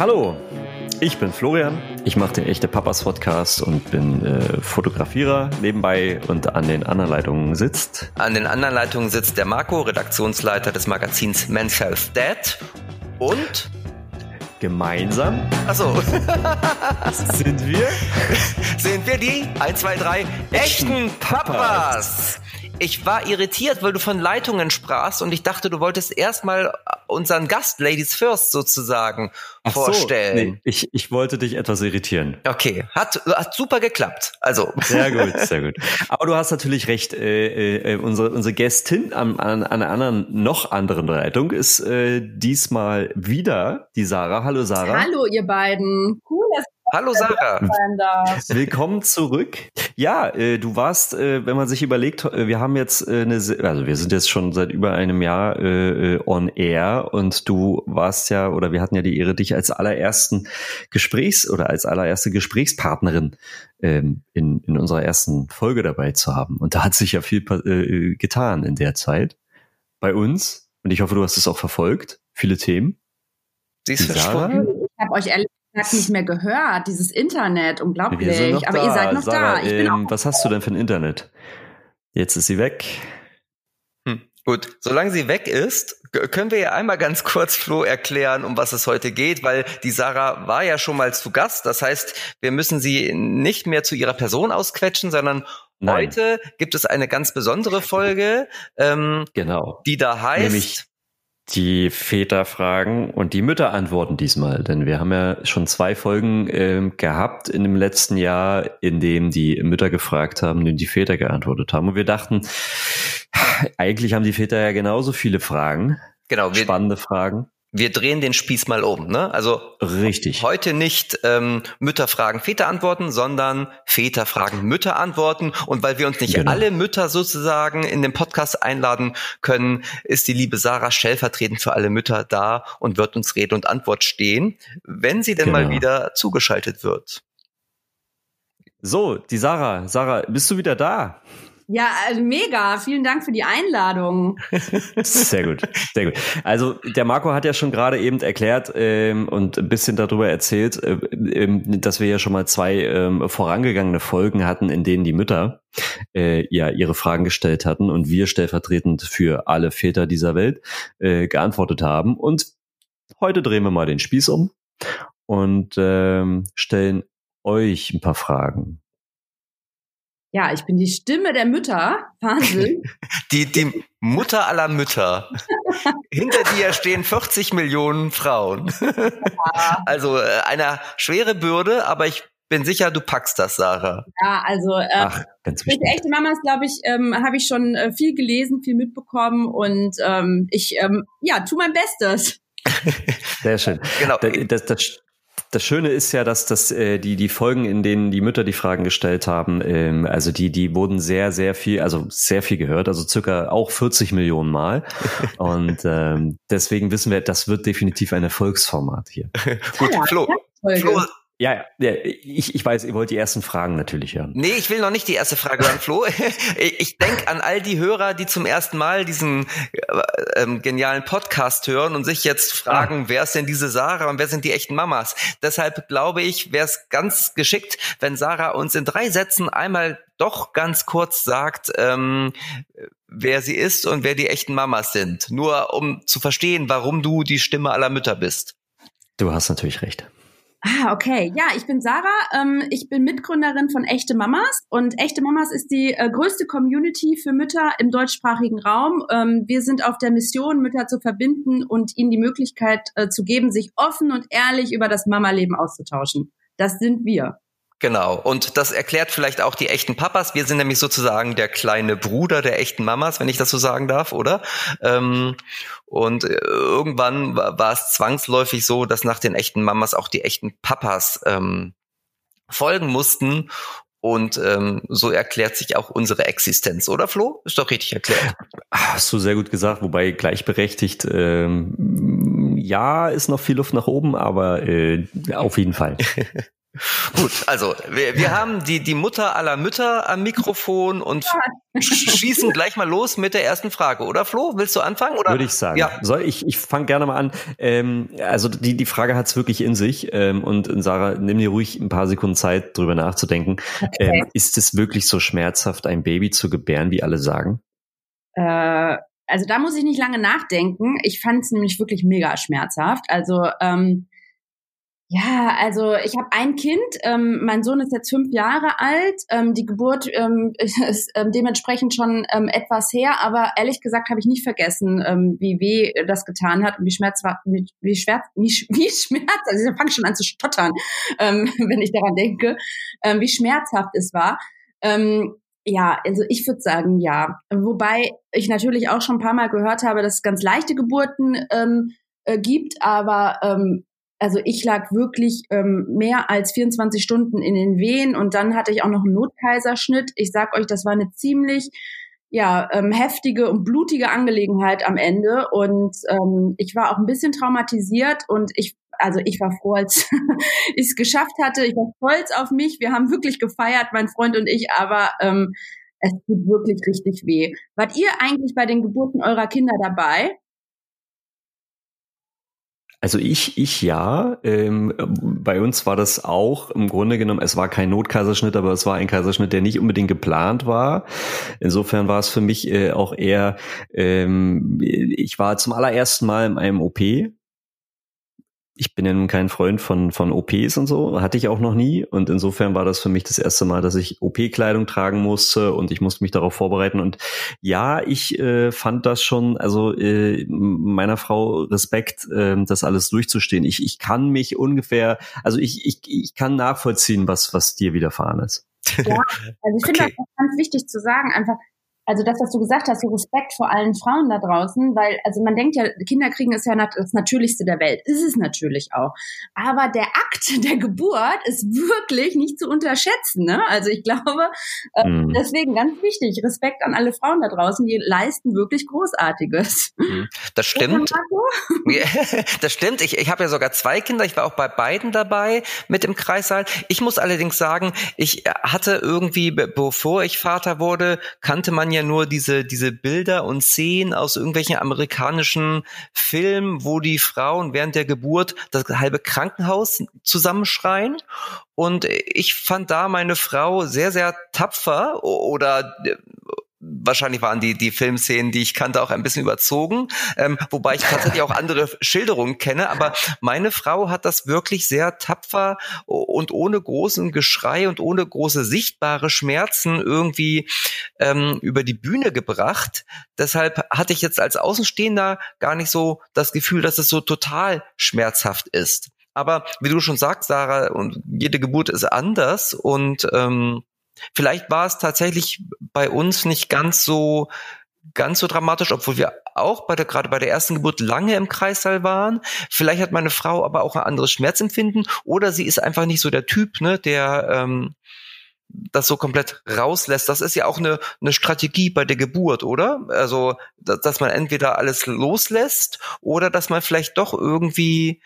Hallo, ich bin Florian. Ich mache den echte Papas Podcast und bin äh, Fotografierer nebenbei und an den anderen Leitungen sitzt. An den anderen Leitungen sitzt der Marco, Redaktionsleiter des Magazins Men's Health Dad und gemeinsam. Achso. sind wir? Sind wir die 1, 2, 3 echten Papas. Ich war irritiert, weil du von Leitungen sprachst und ich dachte, du wolltest erstmal unseren Gast Ladies First sozusagen Ach vorstellen. So, nee, ich, ich wollte dich etwas irritieren. Okay, hat, hat super geklappt. Also. Sehr gut, sehr gut. Aber du hast natürlich recht, äh, äh, unsere, unsere Gästin an, an, an einer anderen, noch anderen Leitung ist äh, diesmal wieder die Sarah. Hallo Sarah. Hallo ihr beiden. Cool, dass Hallo Sarah. Willkommen zurück. Ja, äh, du warst, äh, wenn man sich überlegt, äh, wir haben jetzt äh, eine, also wir sind jetzt schon seit über einem Jahr äh, äh, on air und du warst ja, oder wir hatten ja die Ehre, dich als allerersten Gesprächs- oder als allererste Gesprächspartnerin ähm, in, in unserer ersten Folge dabei zu haben. Und da hat sich ja viel äh, getan in der Zeit bei uns. Und ich hoffe, du hast es auch verfolgt. Viele Themen. Sie ist verschwunden. Ich habe euch ehrlich gesagt nicht mehr gehört, dieses Internet, unglaublich. Aber da. ihr seid noch Sarah, da. Ähm, was hast du denn für ein Internet? Jetzt ist sie weg. Hm, gut, solange sie weg ist, können wir ja einmal ganz kurz Flo erklären, um was es heute geht, weil die Sarah war ja schon mal zu Gast. Das heißt, wir müssen sie nicht mehr zu ihrer Person ausquetschen, sondern Nein. heute gibt es eine ganz besondere Folge, ähm, genau. die da heißt. Nämlich die Väter fragen und die Mütter antworten diesmal. Denn wir haben ja schon zwei Folgen äh, gehabt in dem letzten Jahr, in dem die Mütter gefragt haben und die Väter geantwortet haben. Und wir dachten, eigentlich haben die Väter ja genauso viele Fragen. Genau. Wir, spannende Fragen wir drehen den Spieß mal um. Ne? Also richtig. Heute nicht ähm, Mütter fragen Väter antworten, sondern Väter fragen Mütter antworten. Und weil wir uns nicht genau. alle Mütter sozusagen in den Podcast einladen können, ist die liebe Sarah stellvertretend für alle Mütter da und wird uns Rede und Antwort stehen, wenn sie denn genau. mal wieder zugeschaltet wird. So, die Sarah. Sarah, bist du wieder da? Ja, also mega. Vielen Dank für die Einladung. Sehr gut, sehr gut. Also der Marco hat ja schon gerade eben erklärt ähm, und ein bisschen darüber erzählt, äh, ähm, dass wir ja schon mal zwei ähm, vorangegangene Folgen hatten, in denen die Mütter äh, ja ihre Fragen gestellt hatten und wir stellvertretend für alle Väter dieser Welt äh, geantwortet haben. Und heute drehen wir mal den Spieß um und ähm, stellen euch ein paar Fragen. Ja, ich bin die Stimme der Mütter. Wahnsinn. Die, die Mutter aller Mütter. Hinter dir stehen 40 Millionen Frauen. Also äh, eine schwere Bürde, aber ich bin sicher, du packst das, Sarah. Ja, also äh, Ach, ganz wichtig. echte Mamas, glaube ich, ähm, habe ich schon äh, viel gelesen, viel mitbekommen und ähm, ich ähm, ja, tu mein Bestes. Sehr schön. Genau. Das, das, das Schöne ist ja, dass das äh, die die Folgen, in denen die Mütter die Fragen gestellt haben, ähm, also die die wurden sehr sehr viel, also sehr viel gehört, also circa auch 40 Millionen Mal. Und ähm, deswegen wissen wir, das wird definitiv ein Erfolgsformat hier. Gut, Flo, Flo, ja, ja, ich, ich weiß, ihr wollt die ersten Fragen natürlich hören. Nee, ich will noch nicht die erste Frage hören, Flo. Ich denke an all die Hörer, die zum ersten Mal diesen äh, ähm, genialen Podcast hören und sich jetzt fragen, ah. wer ist denn diese Sarah und wer sind die echten Mamas? Deshalb glaube ich, wäre es ganz geschickt, wenn Sarah uns in drei Sätzen einmal doch ganz kurz sagt, ähm, wer sie ist und wer die echten Mamas sind. Nur um zu verstehen, warum du die Stimme aller Mütter bist. Du hast natürlich recht. Ah, okay. Ja, ich bin Sarah. Ähm, ich bin Mitgründerin von Echte Mamas und Echte Mamas ist die äh, größte Community für Mütter im deutschsprachigen Raum. Ähm, wir sind auf der Mission, Mütter zu verbinden und ihnen die Möglichkeit äh, zu geben, sich offen und ehrlich über das Mama-Leben auszutauschen. Das sind wir. Genau. Und das erklärt vielleicht auch die echten Papas. Wir sind nämlich sozusagen der kleine Bruder der echten Mamas, wenn ich das so sagen darf, oder? Ähm, und äh, irgendwann war es zwangsläufig so, dass nach den echten Mamas auch die echten Papas ähm, folgen mussten. Und ähm, so erklärt sich auch unsere Existenz, oder Flo? Ist doch richtig erklärt. Hast du sehr gut gesagt, wobei gleichberechtigt, ähm, ja, ist noch viel Luft nach oben, aber äh, auf jeden Fall. Gut, also wir, wir haben die, die Mutter aller Mütter am Mikrofon und schießen gleich mal los mit der ersten Frage, oder Flo? Willst du anfangen? Oder? Würde ich sagen. Ja. Soll ich, ich fange gerne mal an. Ähm, also die, die Frage hat es wirklich in sich. Ähm, und Sarah, nimm dir ruhig ein paar Sekunden Zeit, drüber nachzudenken. Okay. Ähm, ist es wirklich so schmerzhaft, ein Baby zu gebären, wie alle sagen? Äh, also da muss ich nicht lange nachdenken. Ich fand es nämlich wirklich mega schmerzhaft. Also ähm, ja, also ich habe ein Kind, ähm, mein Sohn ist jetzt fünf Jahre alt, ähm, die Geburt ähm, ist ähm, dementsprechend schon ähm, etwas her, aber ehrlich gesagt habe ich nicht vergessen, ähm, wie weh das getan hat und wie schmerz war, wie, wie schmerz, wie, wie schmerz, also ich fange schon an zu stottern, wenn ich daran denke, wie schmerzhaft es war. Ja, also ich würde sagen ja. Wobei ich natürlich auch schon ein paar Mal gehört habe, dass es ganz leichte Geburten ähm, äh, gibt, aber ähm, also ich lag wirklich ähm, mehr als 24 Stunden in den Wehen und dann hatte ich auch noch einen Notkaiserschnitt. Ich sag euch, das war eine ziemlich ja, ähm, heftige und blutige Angelegenheit am Ende und ähm, ich war auch ein bisschen traumatisiert und ich also ich war froh, als ich es geschafft hatte. Ich war stolz auf mich. Wir haben wirklich gefeiert, mein Freund und ich, aber ähm, es tut wirklich richtig weh. Wart ihr eigentlich bei den Geburten eurer Kinder dabei? Also ich, ich ja. Ähm, bei uns war das auch im Grunde genommen, es war kein Notkaiserschnitt, aber es war ein Kaiserschnitt, der nicht unbedingt geplant war. Insofern war es für mich äh, auch eher, ähm, ich war zum allerersten Mal in einem OP ich bin ja nun kein Freund von, von OPs und so, hatte ich auch noch nie. Und insofern war das für mich das erste Mal, dass ich OP-Kleidung tragen musste und ich musste mich darauf vorbereiten. Und ja, ich äh, fand das schon, also äh, meiner Frau Respekt, äh, das alles durchzustehen. Ich, ich kann mich ungefähr, also ich, ich, ich kann nachvollziehen, was, was dir widerfahren ist. Ja, also ich finde okay. das ganz wichtig zu sagen, einfach, also das, was du gesagt hast, so Respekt vor allen Frauen da draußen, weil, also man denkt ja, Kinder kriegen ist ja das Natürlichste der Welt. Ist es natürlich auch. Aber der Akt der Geburt ist wirklich nicht zu unterschätzen. Ne? Also ich glaube, äh, mhm. deswegen ganz wichtig, Respekt an alle Frauen da draußen, die leisten wirklich Großartiges. Mhm. Das stimmt. das stimmt. Ich, ich habe ja sogar zwei Kinder. Ich war auch bei beiden dabei mit im Kreissaal. Ich muss allerdings sagen, ich hatte irgendwie, bevor ich Vater wurde, kannte man ja nur diese, diese Bilder und Szenen aus irgendwelchen amerikanischen Filmen, wo die Frauen während der Geburt das halbe Krankenhaus zusammenschreien. Und ich fand da meine Frau sehr, sehr tapfer oder wahrscheinlich waren die, die Filmszenen, die ich kannte, auch ein bisschen überzogen, ähm, wobei ich tatsächlich auch andere Schilderungen kenne, aber meine Frau hat das wirklich sehr tapfer und ohne großen Geschrei und ohne große sichtbare Schmerzen irgendwie ähm, über die Bühne gebracht. Deshalb hatte ich jetzt als Außenstehender gar nicht so das Gefühl, dass es so total schmerzhaft ist. Aber wie du schon sagst, Sarah, und jede Geburt ist anders und ähm, Vielleicht war es tatsächlich bei uns nicht ganz so ganz so dramatisch, obwohl wir auch bei der, gerade bei der ersten Geburt lange im Kreissaal waren. Vielleicht hat meine Frau aber auch ein anderes Schmerzempfinden oder sie ist einfach nicht so der Typ, ne, der ähm, das so komplett rauslässt. Das ist ja auch eine, eine Strategie bei der Geburt, oder? Also, dass, man entweder alles loslässt oder dass man vielleicht doch irgendwie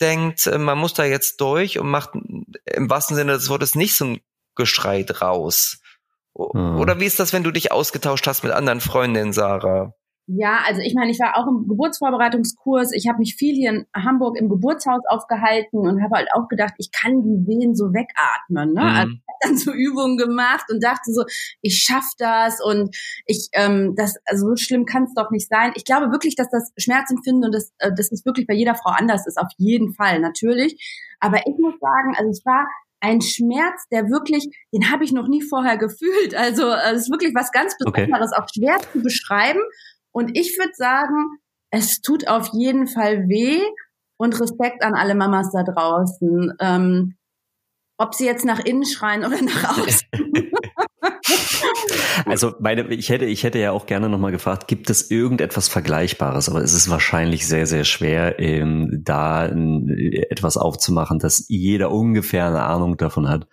denkt, äh, man muss da jetzt durch und macht im wahrsten Sinne des Wortes nicht so ein geschreit raus. Mhm. Oder wie ist das, wenn du dich ausgetauscht hast mit anderen Freundinnen, Sarah? Ja, also ich meine, ich war auch im Geburtsvorbereitungskurs. Ich habe mich viel hier in Hamburg im Geburtshaus aufgehalten und habe halt auch gedacht, ich kann die Wehen so wegatmen. Ne? Mhm. Also ich habe dann so Übungen gemacht und dachte so, ich schaff das und ich, ähm, das, also so schlimm kann es doch nicht sein. Ich glaube wirklich, dass das Schmerzempfinden und das, äh, das ist wirklich bei jeder Frau anders ist, auf jeden Fall, natürlich. Aber ich muss sagen, also es war ein Schmerz, der wirklich, den habe ich noch nie vorher gefühlt. Also es ist wirklich was ganz Besonderes, okay. auch schwer zu beschreiben. Und ich würde sagen, es tut auf jeden Fall weh und Respekt an alle Mamas da draußen. Ähm, ob sie jetzt nach innen schreien oder nach außen. Also meine, ich hätte, ich hätte ja auch gerne nochmal gefragt, gibt es irgendetwas Vergleichbares? Aber es ist wahrscheinlich sehr, sehr schwer, ähm, da äh, etwas aufzumachen, dass jeder ungefähr eine Ahnung davon hat,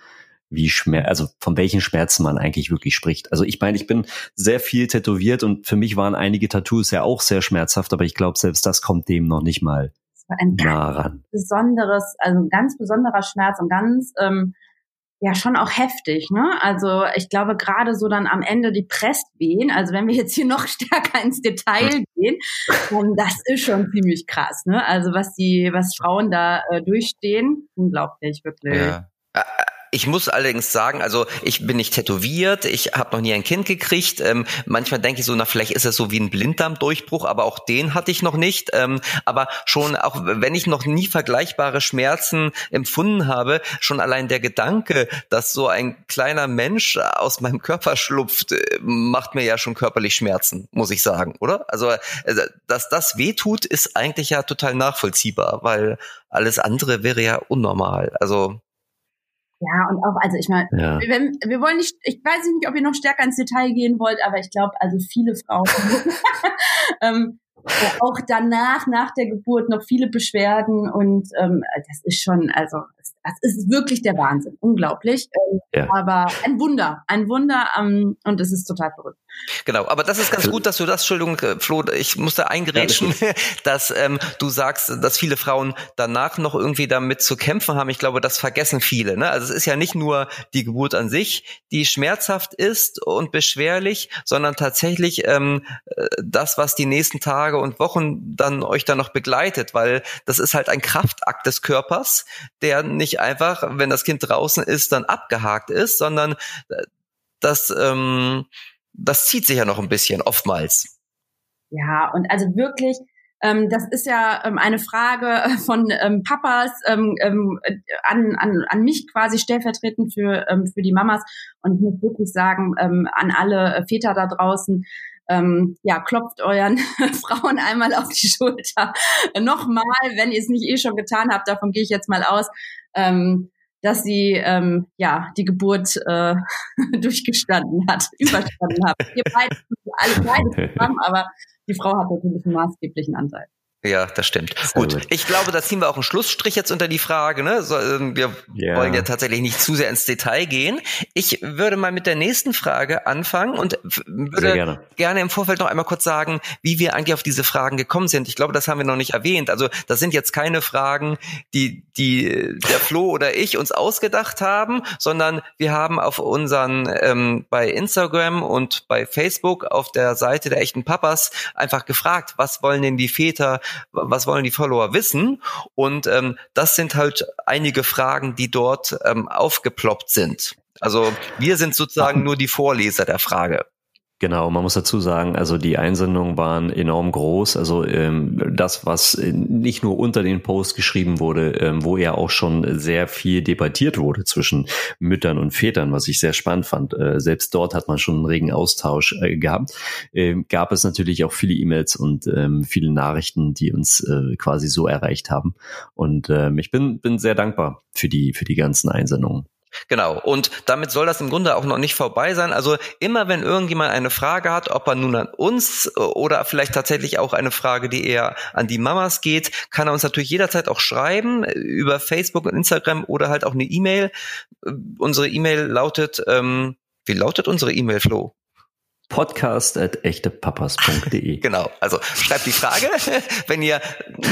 wie Schmerz, also von welchen Schmerzen man eigentlich wirklich spricht. Also ich meine, ich bin sehr viel tätowiert und für mich waren einige Tattoos ja auch sehr schmerzhaft, aber ich glaube, selbst das kommt dem noch nicht mal ein ganz besonderes, also ein ganz besonderer Schmerz und ganz ähm, ja schon auch heftig, ne? Also ich glaube gerade so dann am Ende die Presswehen, also wenn wir jetzt hier noch stärker ins Detail gehen, dann das ist schon ziemlich krass, ne? Also was die, was Frauen da äh, durchstehen, unglaublich wirklich. Ja. Ich muss allerdings sagen, also ich bin nicht tätowiert, ich habe noch nie ein Kind gekriegt. Ähm, manchmal denke ich so, na vielleicht ist es so wie ein Blinddarmdurchbruch, aber auch den hatte ich noch nicht. Ähm, aber schon, auch wenn ich noch nie vergleichbare Schmerzen empfunden habe, schon allein der Gedanke, dass so ein kleiner Mensch aus meinem Körper schlupft, äh, macht mir ja schon körperlich Schmerzen, muss ich sagen, oder? Also, äh, dass das wehtut, ist eigentlich ja total nachvollziehbar, weil alles andere wäre ja unnormal. Also ja, und auch, also ich meine, ja. wir, wir wollen nicht, ich weiß nicht, ob ihr noch stärker ins Detail gehen wollt, aber ich glaube, also viele Frauen ähm, auch danach, nach der Geburt noch viele Beschwerden und ähm, das ist schon, also das ist wirklich der Wahnsinn, unglaublich. Ähm, ja. Aber ein Wunder, ein Wunder ähm, und es ist total verrückt. Genau, aber das ist ganz gut, dass du das, Entschuldigung, äh, Flo, ich musste eingerätschen, ja, dass ähm, du sagst, dass viele Frauen danach noch irgendwie damit zu kämpfen haben. Ich glaube, das vergessen viele. Ne? Also es ist ja nicht nur die Geburt an sich, die schmerzhaft ist und beschwerlich, sondern tatsächlich ähm, äh, das, was die nächsten Tage und Wochen dann euch dann noch begleitet, weil das ist halt ein Kraftakt des Körpers, der nicht einfach, wenn das Kind draußen ist, dann abgehakt ist, sondern äh, das ähm, das zieht sich ja noch ein bisschen oftmals. Ja, und also wirklich, ähm, das ist ja ähm, eine Frage von ähm, Papas ähm, ähm, an, an, an mich quasi stellvertretend für, ähm, für die Mamas. Und ich muss wirklich sagen, ähm, an alle Väter da draußen, ähm, ja, klopft euren Frauen einmal auf die Schulter. Nochmal, wenn ihr es nicht eh schon getan habt, davon gehe ich jetzt mal aus. Ähm, dass sie ähm, ja die Geburt äh, durchgestanden hat, überstanden hat. Wir beide, alle beide zusammen, aber die Frau hat natürlich einen maßgeblichen Anteil. Ja, das stimmt. Gut. gut. ich glaube, da ziehen wir auch einen Schlussstrich jetzt unter die Frage. Ne? So, ähm, wir yeah. wollen ja tatsächlich nicht zu sehr ins Detail gehen. Ich würde mal mit der nächsten Frage anfangen und würde gerne. gerne. im Vorfeld noch einmal kurz sagen, wie wir eigentlich auf diese Fragen gekommen sind. Ich glaube, das haben wir noch nicht erwähnt. Also das sind jetzt keine Fragen, die, die der Flo oder ich uns ausgedacht haben, sondern wir haben auf unseren ähm, bei Instagram und bei Facebook auf der Seite der echten Papas einfach gefragt, was wollen denn die Väter was wollen die Follower wissen? Und ähm, das sind halt einige Fragen, die dort ähm, aufgeploppt sind. Also wir sind sozusagen nur die Vorleser der Frage. Genau, man muss dazu sagen, also die Einsendungen waren enorm groß. Also ähm, das, was nicht nur unter den Posts geschrieben wurde, ähm, wo ja auch schon sehr viel debattiert wurde zwischen Müttern und Vätern, was ich sehr spannend fand. Äh, selbst dort hat man schon einen regen Austausch äh, gehabt. Ähm, gab es natürlich auch viele E-Mails und ähm, viele Nachrichten, die uns äh, quasi so erreicht haben. Und ähm, ich bin, bin sehr dankbar für die, für die ganzen Einsendungen. Genau. Und damit soll das im Grunde auch noch nicht vorbei sein. Also immer wenn irgendjemand eine Frage hat, ob er nun an uns oder vielleicht tatsächlich auch eine Frage, die eher an die Mamas geht, kann er uns natürlich jederzeit auch schreiben über Facebook und Instagram oder halt auch eine E-Mail. Unsere E-Mail lautet, ähm, wie lautet unsere E-Mail, Flo? podcast.echtepapas.de. genau, also schreibt die Frage, wenn ihr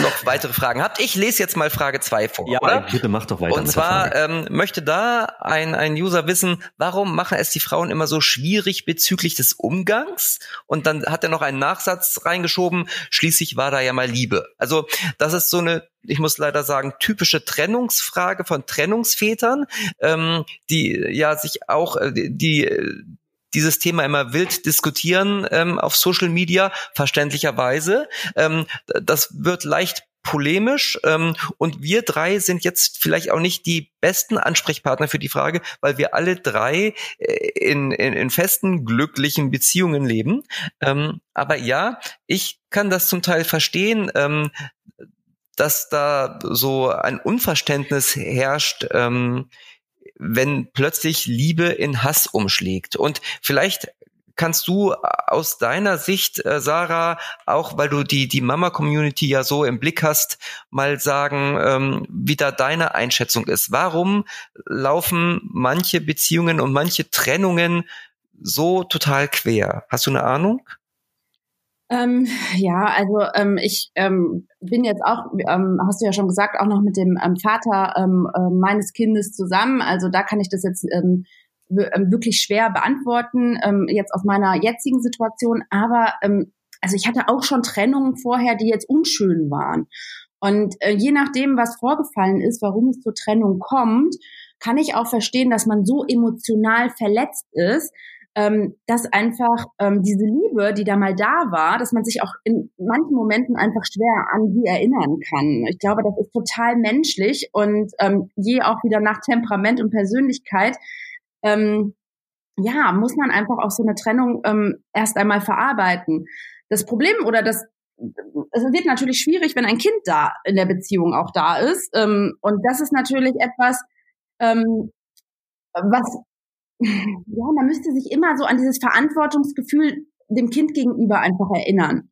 noch weitere Fragen habt. Ich lese jetzt mal Frage zwei vor. Ja, oder? bitte mach doch weiter. Und zwar ähm, möchte da ein, ein User wissen, warum machen es die Frauen immer so schwierig bezüglich des Umgangs? Und dann hat er noch einen Nachsatz reingeschoben, schließlich war da ja mal Liebe. Also das ist so eine ich muss leider sagen, typische Trennungsfrage von Trennungsvätern, ähm, die ja sich auch, äh, die dieses Thema immer wild diskutieren ähm, auf Social Media, verständlicherweise. Ähm, das wird leicht polemisch ähm, und wir drei sind jetzt vielleicht auch nicht die besten Ansprechpartner für die Frage, weil wir alle drei äh, in, in, in festen, glücklichen Beziehungen leben. Ähm, aber ja, ich kann das zum Teil verstehen, ähm, dass da so ein Unverständnis herrscht, ähm, wenn plötzlich Liebe in Hass umschlägt. Und vielleicht kannst du aus deiner Sicht, äh, Sarah, auch weil du die, die Mama-Community ja so im Blick hast, mal sagen, ähm, wie da deine Einschätzung ist. Warum laufen manche Beziehungen und manche Trennungen so total quer? Hast du eine Ahnung? Ähm, ja, also ähm, ich ähm, bin jetzt auch, ähm, hast du ja schon gesagt, auch noch mit dem ähm, Vater ähm, äh, meines Kindes zusammen. Also da kann ich das jetzt wirklich schwer beantworten, jetzt aus meiner jetzigen Situation. Aber also ich hatte auch schon Trennungen vorher, die jetzt unschön waren. Und äh, je nachdem, was vorgefallen ist, warum es zur Trennung kommt, kann ich auch verstehen, dass man so emotional verletzt ist, ähm, dass einfach ähm, diese Liebe, die da mal da war, dass man sich auch in manchen Momenten einfach schwer an sie erinnern kann. Ich glaube, das ist total menschlich und ähm, je auch wieder nach Temperament und Persönlichkeit, ähm, ja, muss man einfach auch so eine Trennung ähm, erst einmal verarbeiten. Das Problem oder das es wird natürlich schwierig, wenn ein Kind da in der Beziehung auch da ist. Ähm, und das ist natürlich etwas, ähm, was, ja, man müsste sich immer so an dieses Verantwortungsgefühl dem Kind gegenüber einfach erinnern.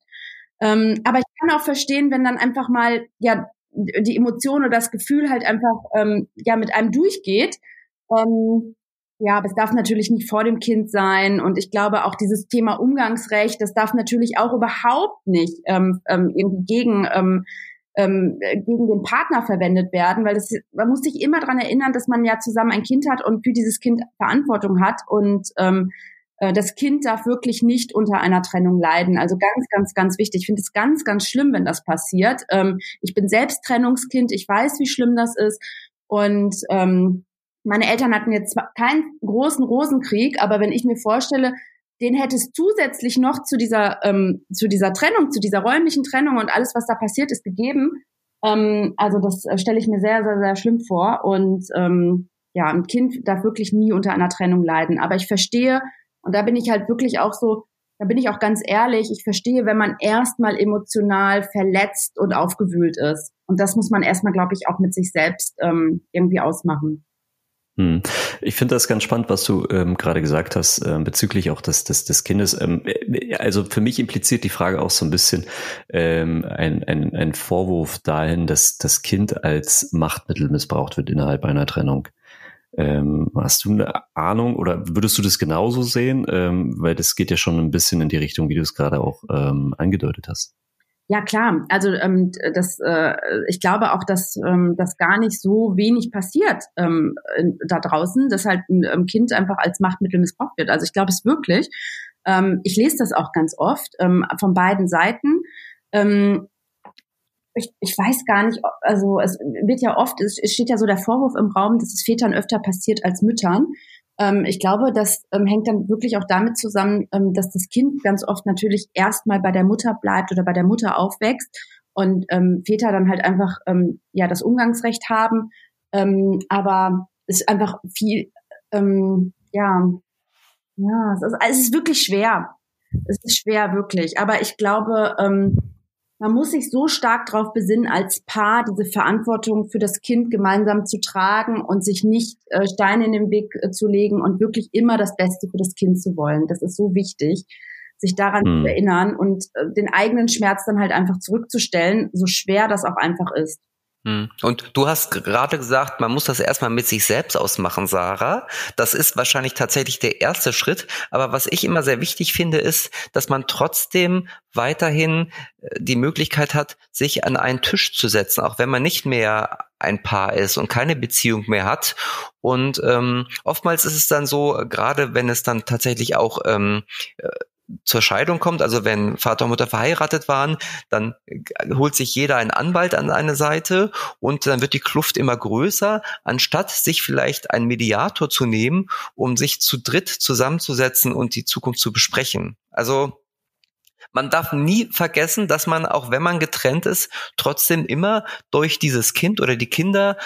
Ähm, aber ich kann auch verstehen, wenn dann einfach mal, ja, die Emotion oder das Gefühl halt einfach, ähm, ja, mit einem durchgeht, ähm, ja, aber es darf natürlich nicht vor dem Kind sein. Und ich glaube auch dieses Thema Umgangsrecht, das darf natürlich auch überhaupt nicht ähm, ähm, irgendwie gegen, ähm, ähm, gegen den Partner verwendet werden, weil das, man muss sich immer dran erinnern, dass man ja zusammen ein Kind hat und für dieses Kind Verantwortung hat. Und ähm, äh, das Kind darf wirklich nicht unter einer Trennung leiden. Also ganz, ganz, ganz wichtig. Ich finde es ganz, ganz schlimm, wenn das passiert. Ähm, ich bin selbst Trennungskind, ich weiß, wie schlimm das ist. Und ähm, meine Eltern hatten jetzt keinen großen Rosenkrieg, aber wenn ich mir vorstelle, den hätte es zusätzlich noch zu dieser, ähm, zu dieser Trennung, zu dieser räumlichen Trennung und alles, was da passiert ist, gegeben. Ähm, also das äh, stelle ich mir sehr, sehr, sehr schlimm vor. Und ähm, ja, ein Kind darf wirklich nie unter einer Trennung leiden. Aber ich verstehe, und da bin ich halt wirklich auch so, da bin ich auch ganz ehrlich, ich verstehe, wenn man erstmal emotional verletzt und aufgewühlt ist. Und das muss man erstmal, glaube ich, auch mit sich selbst ähm, irgendwie ausmachen. Hm. Ich finde das ganz spannend, was du ähm, gerade gesagt hast äh, bezüglich auch des, des, des Kindes. Ähm, äh, also für mich impliziert die Frage auch so ein bisschen ähm, ein, ein, ein Vorwurf dahin, dass das Kind als Machtmittel missbraucht wird innerhalb einer Trennung. Ähm, hast du eine Ahnung oder würdest du das genauso sehen? Ähm, weil das geht ja schon ein bisschen in die Richtung, wie du es gerade auch ähm, angedeutet hast. Ja klar, also ähm, das, äh, ich glaube auch, dass ähm, das gar nicht so wenig passiert ähm, da draußen, dass halt ein ähm, Kind einfach als Machtmittel missbraucht wird. Also ich glaube es wirklich. Ähm, ich lese das auch ganz oft ähm, von beiden Seiten. Ähm, ich, ich weiß gar nicht, also es wird ja oft, es steht ja so der Vorwurf im Raum, dass es Vätern öfter passiert als Müttern. Ähm, ich glaube, das ähm, hängt dann wirklich auch damit zusammen, ähm, dass das Kind ganz oft natürlich erstmal bei der Mutter bleibt oder bei der Mutter aufwächst und ähm, Väter dann halt einfach ähm, ja das Umgangsrecht haben. Ähm, aber es ist einfach viel, ja, ja, es ist, es ist wirklich schwer. Es ist schwer, wirklich. Aber ich glaube, man muss sich so stark darauf besinnen, als Paar diese Verantwortung für das Kind gemeinsam zu tragen und sich nicht äh, Steine in den Weg äh, zu legen und wirklich immer das Beste für das Kind zu wollen. Das ist so wichtig, sich daran hm. zu erinnern und äh, den eigenen Schmerz dann halt einfach zurückzustellen, so schwer das auch einfach ist. Hm. Und du hast gerade gesagt, man muss das erstmal mit sich selbst ausmachen, Sarah. Das ist wahrscheinlich tatsächlich der erste Schritt. Aber was ich immer sehr wichtig finde, ist, dass man trotzdem weiterhin äh, die Möglichkeit hat, sich an einen Tisch zu setzen, auch wenn man nicht mehr ein Paar ist und keine Beziehung mehr hat. Und ähm, oftmals ist es dann so, gerade wenn es dann tatsächlich auch ähm, äh, zur Scheidung kommt, also wenn Vater und Mutter verheiratet waren, dann holt sich jeder einen Anwalt an eine Seite und dann wird die Kluft immer größer, anstatt sich vielleicht einen Mediator zu nehmen, um sich zu dritt zusammenzusetzen und die Zukunft zu besprechen. Also man darf nie vergessen, dass man, auch wenn man getrennt ist, trotzdem immer durch dieses Kind oder die Kinder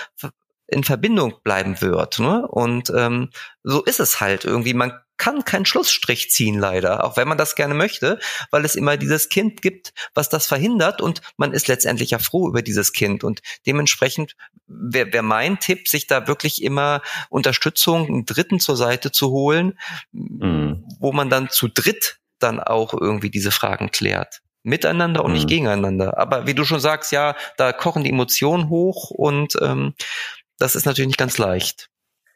in Verbindung bleiben wird. Ne? Und ähm, so ist es halt irgendwie. Man kann keinen Schlussstrich ziehen, leider, auch wenn man das gerne möchte, weil es immer dieses Kind gibt, was das verhindert und man ist letztendlich ja froh über dieses Kind. Und dementsprechend wäre wär mein Tipp, sich da wirklich immer Unterstützung, einen Dritten zur Seite zu holen, mhm. wo man dann zu dritt dann auch irgendwie diese Fragen klärt miteinander und nicht mhm. gegeneinander. Aber wie du schon sagst, ja, da kochen die Emotionen hoch und ähm, das ist natürlich nicht ganz leicht.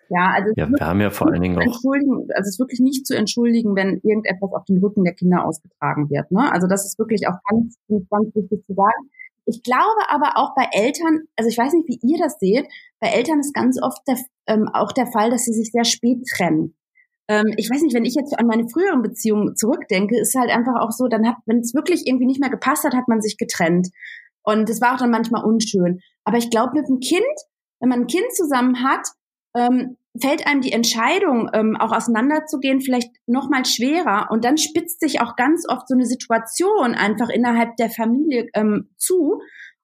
Ja, also ja, wir haben ja vor allen Dingen auch. Entschuldigen, also es ist wirklich nicht zu entschuldigen, wenn irgendetwas auf den Rücken der Kinder ausgetragen wird. Ne? Also das ist wirklich auch ganz, ganz wichtig zu sagen. Ich glaube aber auch bei Eltern, also ich weiß nicht, wie ihr das seht, bei Eltern ist ganz oft der, ähm, auch der Fall, dass sie sich sehr spät trennen. Ähm, ich weiß nicht, wenn ich jetzt an meine früheren Beziehungen zurückdenke, ist halt einfach auch so, dann hat, wenn es wirklich irgendwie nicht mehr gepasst hat, hat man sich getrennt. Und es war auch dann manchmal unschön. Aber ich glaube, mit dem Kind, wenn man ein Kind zusammen hat, ähm, fällt einem die Entscheidung, ähm, auch auseinanderzugehen, vielleicht noch mal schwerer. Und dann spitzt sich auch ganz oft so eine Situation einfach innerhalb der Familie ähm, zu.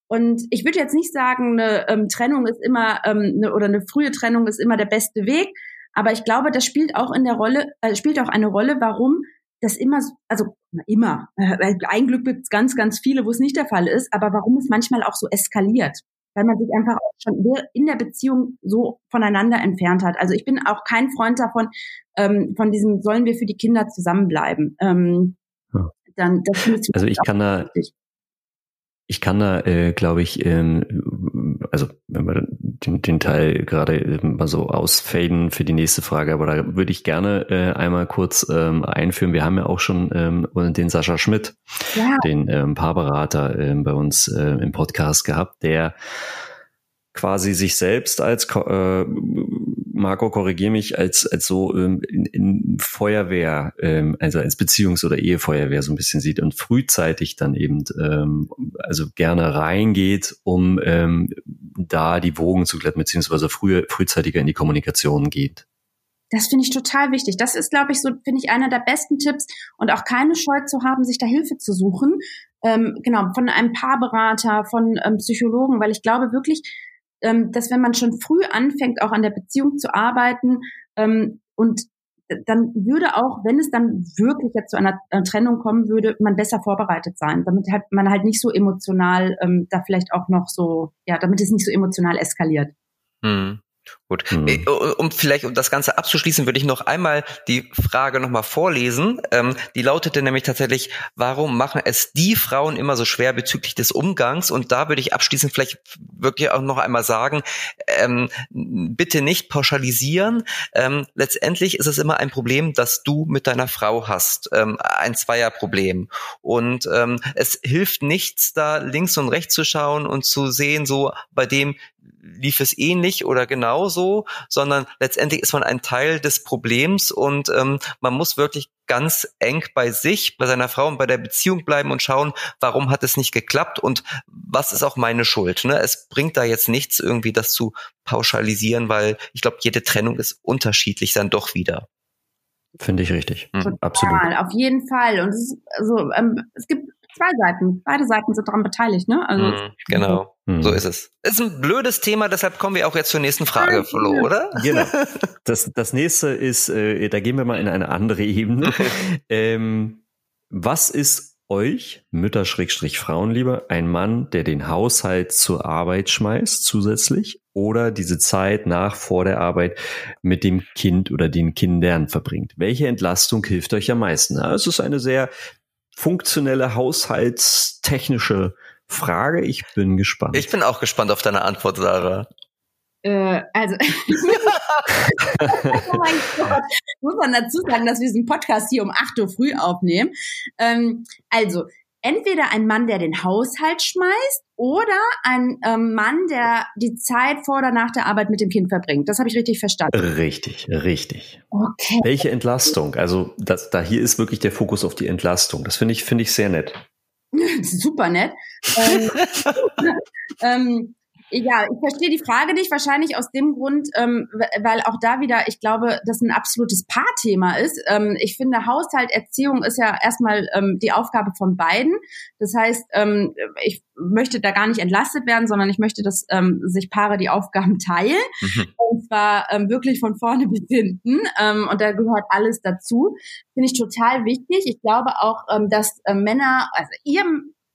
Und ich würde jetzt nicht sagen, eine ähm, Trennung ist immer ähm, eine, oder eine frühe Trennung ist immer der beste Weg. Aber ich glaube, das spielt auch in der Rolle, äh, spielt auch eine Rolle, warum das immer, also immer, äh, ein Glück gibt es ganz, ganz viele, wo es nicht der Fall ist, aber warum es manchmal auch so eskaliert weil man sich einfach auch schon in der Beziehung so voneinander entfernt hat. Also ich bin auch kein Freund davon, ähm, von diesem sollen wir für die Kinder zusammenbleiben. Ähm, ja. dann, das also ich kann da, wichtig. Ich kann da, äh, glaube ich, ähm, also wenn wir den, den Teil gerade ähm, mal so ausfaden für die nächste Frage, aber da würde ich gerne äh, einmal kurz ähm, einführen. Wir haben ja auch schon ähm, den Sascha Schmidt, ja. den ähm, Paarberater ähm, bei uns äh, im Podcast gehabt, der quasi sich selbst als äh, Marco, korrigiere mich, als, als so ähm, in, in Feuerwehr, ähm, also als Beziehungs- oder Ehefeuerwehr so ein bisschen sieht und frühzeitig dann eben ähm, also gerne reingeht, um ähm, da die Wogen zu glätten, beziehungsweise früher, frühzeitiger in die Kommunikation geht. Das finde ich total wichtig. Das ist, glaube ich, so, finde ich, einer der besten Tipps und auch keine Scheu zu haben, sich da Hilfe zu suchen. Ähm, genau, von einem Paarberater, von ähm, Psychologen, weil ich glaube wirklich, ähm, dass wenn man schon früh anfängt, auch an der Beziehung zu arbeiten ähm, und dann würde auch, wenn es dann wirklich jetzt zu einer Trennung kommen würde, man besser vorbereitet sein, damit halt man halt nicht so emotional ähm, da vielleicht auch noch so, ja, damit es nicht so emotional eskaliert. Hm. Gut. Mhm. Äh, um vielleicht, um das Ganze abzuschließen, würde ich noch einmal die Frage nochmal vorlesen. Ähm, die lautete nämlich tatsächlich, warum machen es die Frauen immer so schwer bezüglich des Umgangs? Und da würde ich abschließend vielleicht wirklich auch noch einmal sagen, ähm, bitte nicht pauschalisieren. Ähm, letztendlich ist es immer ein Problem, das du mit deiner Frau hast. Ähm, ein Zweierproblem. Und ähm, es hilft nichts, da links und rechts zu schauen und zu sehen, so bei dem lief es ähnlich oder genauso, sondern letztendlich ist man ein Teil des Problems und ähm, man muss wirklich ganz eng bei sich, bei seiner Frau und bei der Beziehung bleiben und schauen, warum hat es nicht geklappt und was ist auch meine Schuld. Ne? Es bringt da jetzt nichts, irgendwie das zu pauschalisieren, weil ich glaube, jede Trennung ist unterschiedlich dann doch wieder. Finde ich richtig. Mhm. Absolut. Auf jeden Fall. Und es, ist, also, ähm, es gibt zwei Seiten. Beide Seiten sind daran beteiligt, ne? Also mhm, genau, so ist es. Ist ein blödes Thema, deshalb kommen wir auch jetzt zur nächsten Frage, Flo, oder? Genau. Das, das nächste ist, äh, da gehen wir mal in eine andere Ebene. ähm, was ist euch, Mütter Schrägstrich Frauen lieber, ein Mann, der den Haushalt zur Arbeit schmeißt zusätzlich oder diese Zeit nach vor der Arbeit mit dem Kind oder den Kindern verbringt? Welche Entlastung hilft euch am meisten? Es ist eine sehr funktionelle haushaltstechnische Frage. Ich bin gespannt. Ich bin auch gespannt auf deine Antwort, Sarah. Äh, also, oh mein Gott, muss man dazu sagen, dass wir diesen Podcast hier um 8 Uhr früh aufnehmen. Ähm, also, entweder ein Mann, der den Haushalt schmeißt oder ein ähm, Mann, der die Zeit vor oder nach der Arbeit mit dem Kind verbringt. Das habe ich richtig verstanden. Richtig, richtig. Okay. Welche Entlastung? Also das, da hier ist wirklich der Fokus auf die Entlastung. Das finde ich finde ich sehr nett. Super nett. ähm, ähm, ja, ich verstehe die Frage nicht, wahrscheinlich aus dem Grund, ähm, weil auch da wieder, ich glaube, das ein absolutes Paarthema ist. Ähm, ich finde, Haushalt, Erziehung ist ja erstmal ähm, die Aufgabe von beiden. Das heißt, ähm, ich möchte da gar nicht entlastet werden, sondern ich möchte, dass ähm, sich Paare die Aufgaben teilen. Mhm. Und zwar ähm, wirklich von vorne bis hinten. Ähm, und da gehört alles dazu. Finde ich total wichtig. Ich glaube auch, ähm, dass äh, Männer, also ihr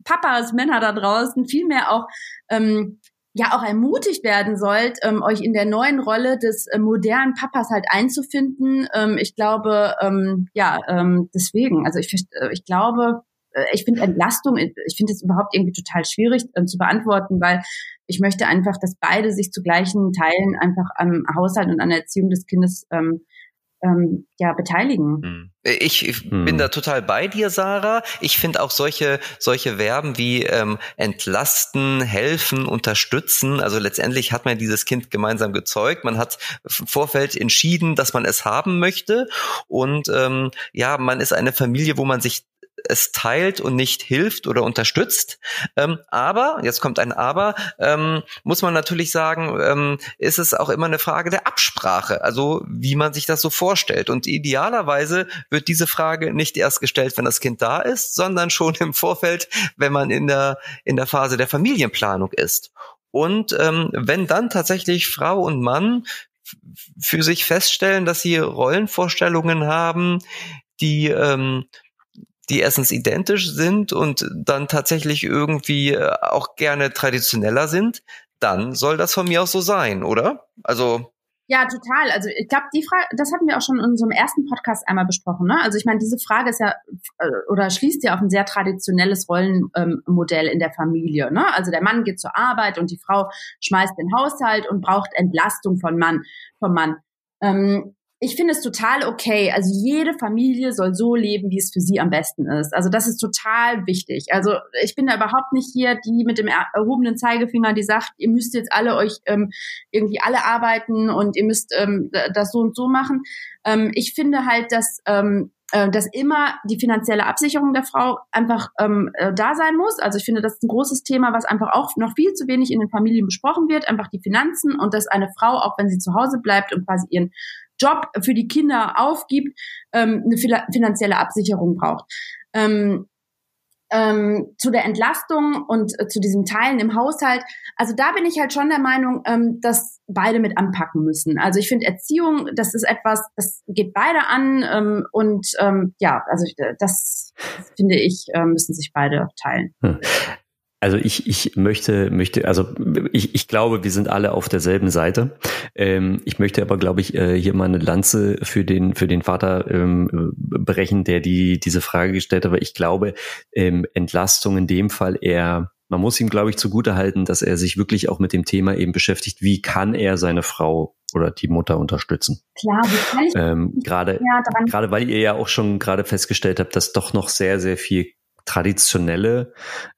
Papas, Männer da draußen, viel mehr auch ähm, ja auch ermutigt werden sollt, ähm, euch in der neuen Rolle des äh, modernen Papas halt einzufinden. Ähm, ich glaube, ähm, ja, ähm, deswegen, also ich, äh, ich glaube, äh, ich finde Entlastung, ich finde es überhaupt irgendwie total schwierig äh, zu beantworten, weil ich möchte einfach, dass beide sich zu gleichen Teilen einfach am Haushalt und an der Erziehung des Kindes ähm, ähm, ja, beteiligen. Hm. Ich, ich hm. bin da total bei dir, Sarah. Ich finde auch solche, solche Verben wie ähm, entlasten, helfen, unterstützen. Also letztendlich hat man dieses Kind gemeinsam gezeugt. Man hat im Vorfeld entschieden, dass man es haben möchte. Und ähm, ja, man ist eine Familie, wo man sich es teilt und nicht hilft oder unterstützt. Ähm, aber, jetzt kommt ein Aber, ähm, muss man natürlich sagen, ähm, ist es auch immer eine Frage der Absprache, also wie man sich das so vorstellt. Und idealerweise wird diese Frage nicht erst gestellt, wenn das Kind da ist, sondern schon im Vorfeld, wenn man in der, in der Phase der Familienplanung ist. Und ähm, wenn dann tatsächlich Frau und Mann für sich feststellen, dass sie Rollenvorstellungen haben, die ähm, die erstens identisch sind und dann tatsächlich irgendwie äh, auch gerne traditioneller sind, dann soll das von mir auch so sein, oder? Also ja, total. Also ich glaube, die Frage, das hatten wir auch schon in unserem ersten Podcast einmal besprochen. Ne? Also ich meine, diese Frage ist ja äh, oder schließt ja auf ein sehr traditionelles Rollenmodell ähm, in der Familie. Ne? Also der Mann geht zur Arbeit und die Frau schmeißt den Haushalt und braucht Entlastung von Mann, vom Mann. Ähm, ich finde es total okay. Also jede Familie soll so leben, wie es für sie am besten ist. Also das ist total wichtig. Also ich bin da überhaupt nicht hier die mit dem erhobenen Zeigefinger, die sagt, ihr müsst jetzt alle euch ähm, irgendwie alle arbeiten und ihr müsst ähm, das so und so machen. Ähm, ich finde halt, dass ähm, äh, dass immer die finanzielle Absicherung der Frau einfach ähm, äh, da sein muss. Also ich finde, das ist ein großes Thema, was einfach auch noch viel zu wenig in den Familien besprochen wird, einfach die Finanzen und dass eine Frau, auch wenn sie zu Hause bleibt und quasi ihren Job für die Kinder aufgibt, ähm, eine finanzielle Absicherung braucht. Ähm, ähm, zu der Entlastung und äh, zu diesem Teilen im Haushalt. Also da bin ich halt schon der Meinung, ähm, dass beide mit anpacken müssen. Also ich finde Erziehung, das ist etwas, das geht beide an ähm, und ähm, ja, also das, das finde ich, äh, müssen sich beide teilen. Hm. Also ich, ich möchte, möchte, also ich, ich glaube, wir sind alle auf derselben Seite. Ähm, ich möchte aber, glaube ich, äh, hier mal eine Lanze für den, für den Vater ähm, brechen, der die, diese Frage gestellt hat. Aber ich glaube, ähm, Entlastung in dem Fall eher, man muss ihm, glaube ich, zugute halten, dass er sich wirklich auch mit dem Thema eben beschäftigt, wie kann er seine Frau oder die Mutter unterstützen. Klar, wie kann ich ähm, gerade, gerade weil ihr ja auch schon gerade festgestellt habt, dass doch noch sehr, sehr viel traditionelle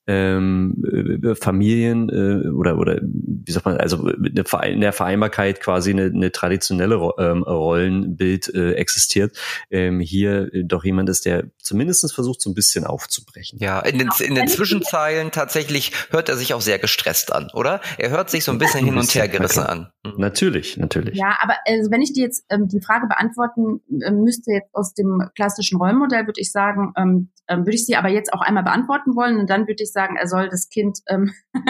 ähm, äh, Familien äh, oder oder wie sagt man also in der Vereinbarkeit quasi eine, eine traditionelle ähm, Rollenbild äh, existiert. Ähm, hier doch jemand ist der zumindestens versucht so ein bisschen aufzubrechen. Ja in den, in den Zwischenzeilen tatsächlich hört er sich auch sehr gestresst an oder? Er hört sich so ein bisschen hin und her gerissen an. Mhm. natürlich natürlich. Ja aber also wenn ich dir jetzt ähm, die Frage beantworten äh, müsste jetzt aus dem klassischen Rollenmodell würde ich sagen ähm, ähm, würde ich sie aber jetzt auch einmal beantworten wollen und dann würde ich sagen, er soll das Kind ähm,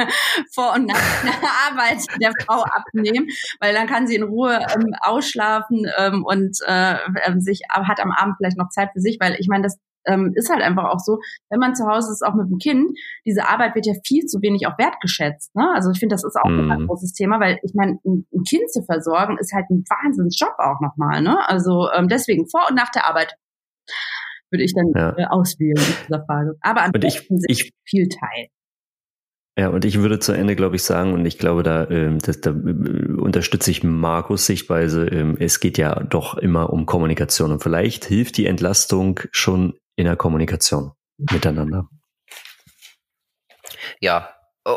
vor und nach der Arbeit der Frau abnehmen, weil dann kann sie in Ruhe ähm, ausschlafen ähm, und äh, ähm, sich hat am Abend vielleicht noch Zeit für sich, weil ich meine, das ähm, ist halt einfach auch so, wenn man zu Hause ist, auch mit dem Kind, diese Arbeit wird ja viel zu wenig auch wertgeschätzt. Ne? Also ich finde, das ist auch mm. ein großes Thema, weil ich meine, ein, ein, Kind zu versorgen ist halt ein Wahnsinnsjob auch nochmal. Ne? Also ähm, deswegen vor und nach der Arbeit würde ich dann ja. äh, auswählen in dieser Frage. Aber am besten ich, viel Teil. Ja, und ich würde zu Ende, glaube ich, sagen, und ich glaube, da, ähm, das, da äh, unterstütze ich Markus Sichtweise, ähm, es geht ja doch immer um Kommunikation. Und vielleicht hilft die Entlastung schon in der Kommunikation miteinander. Ja,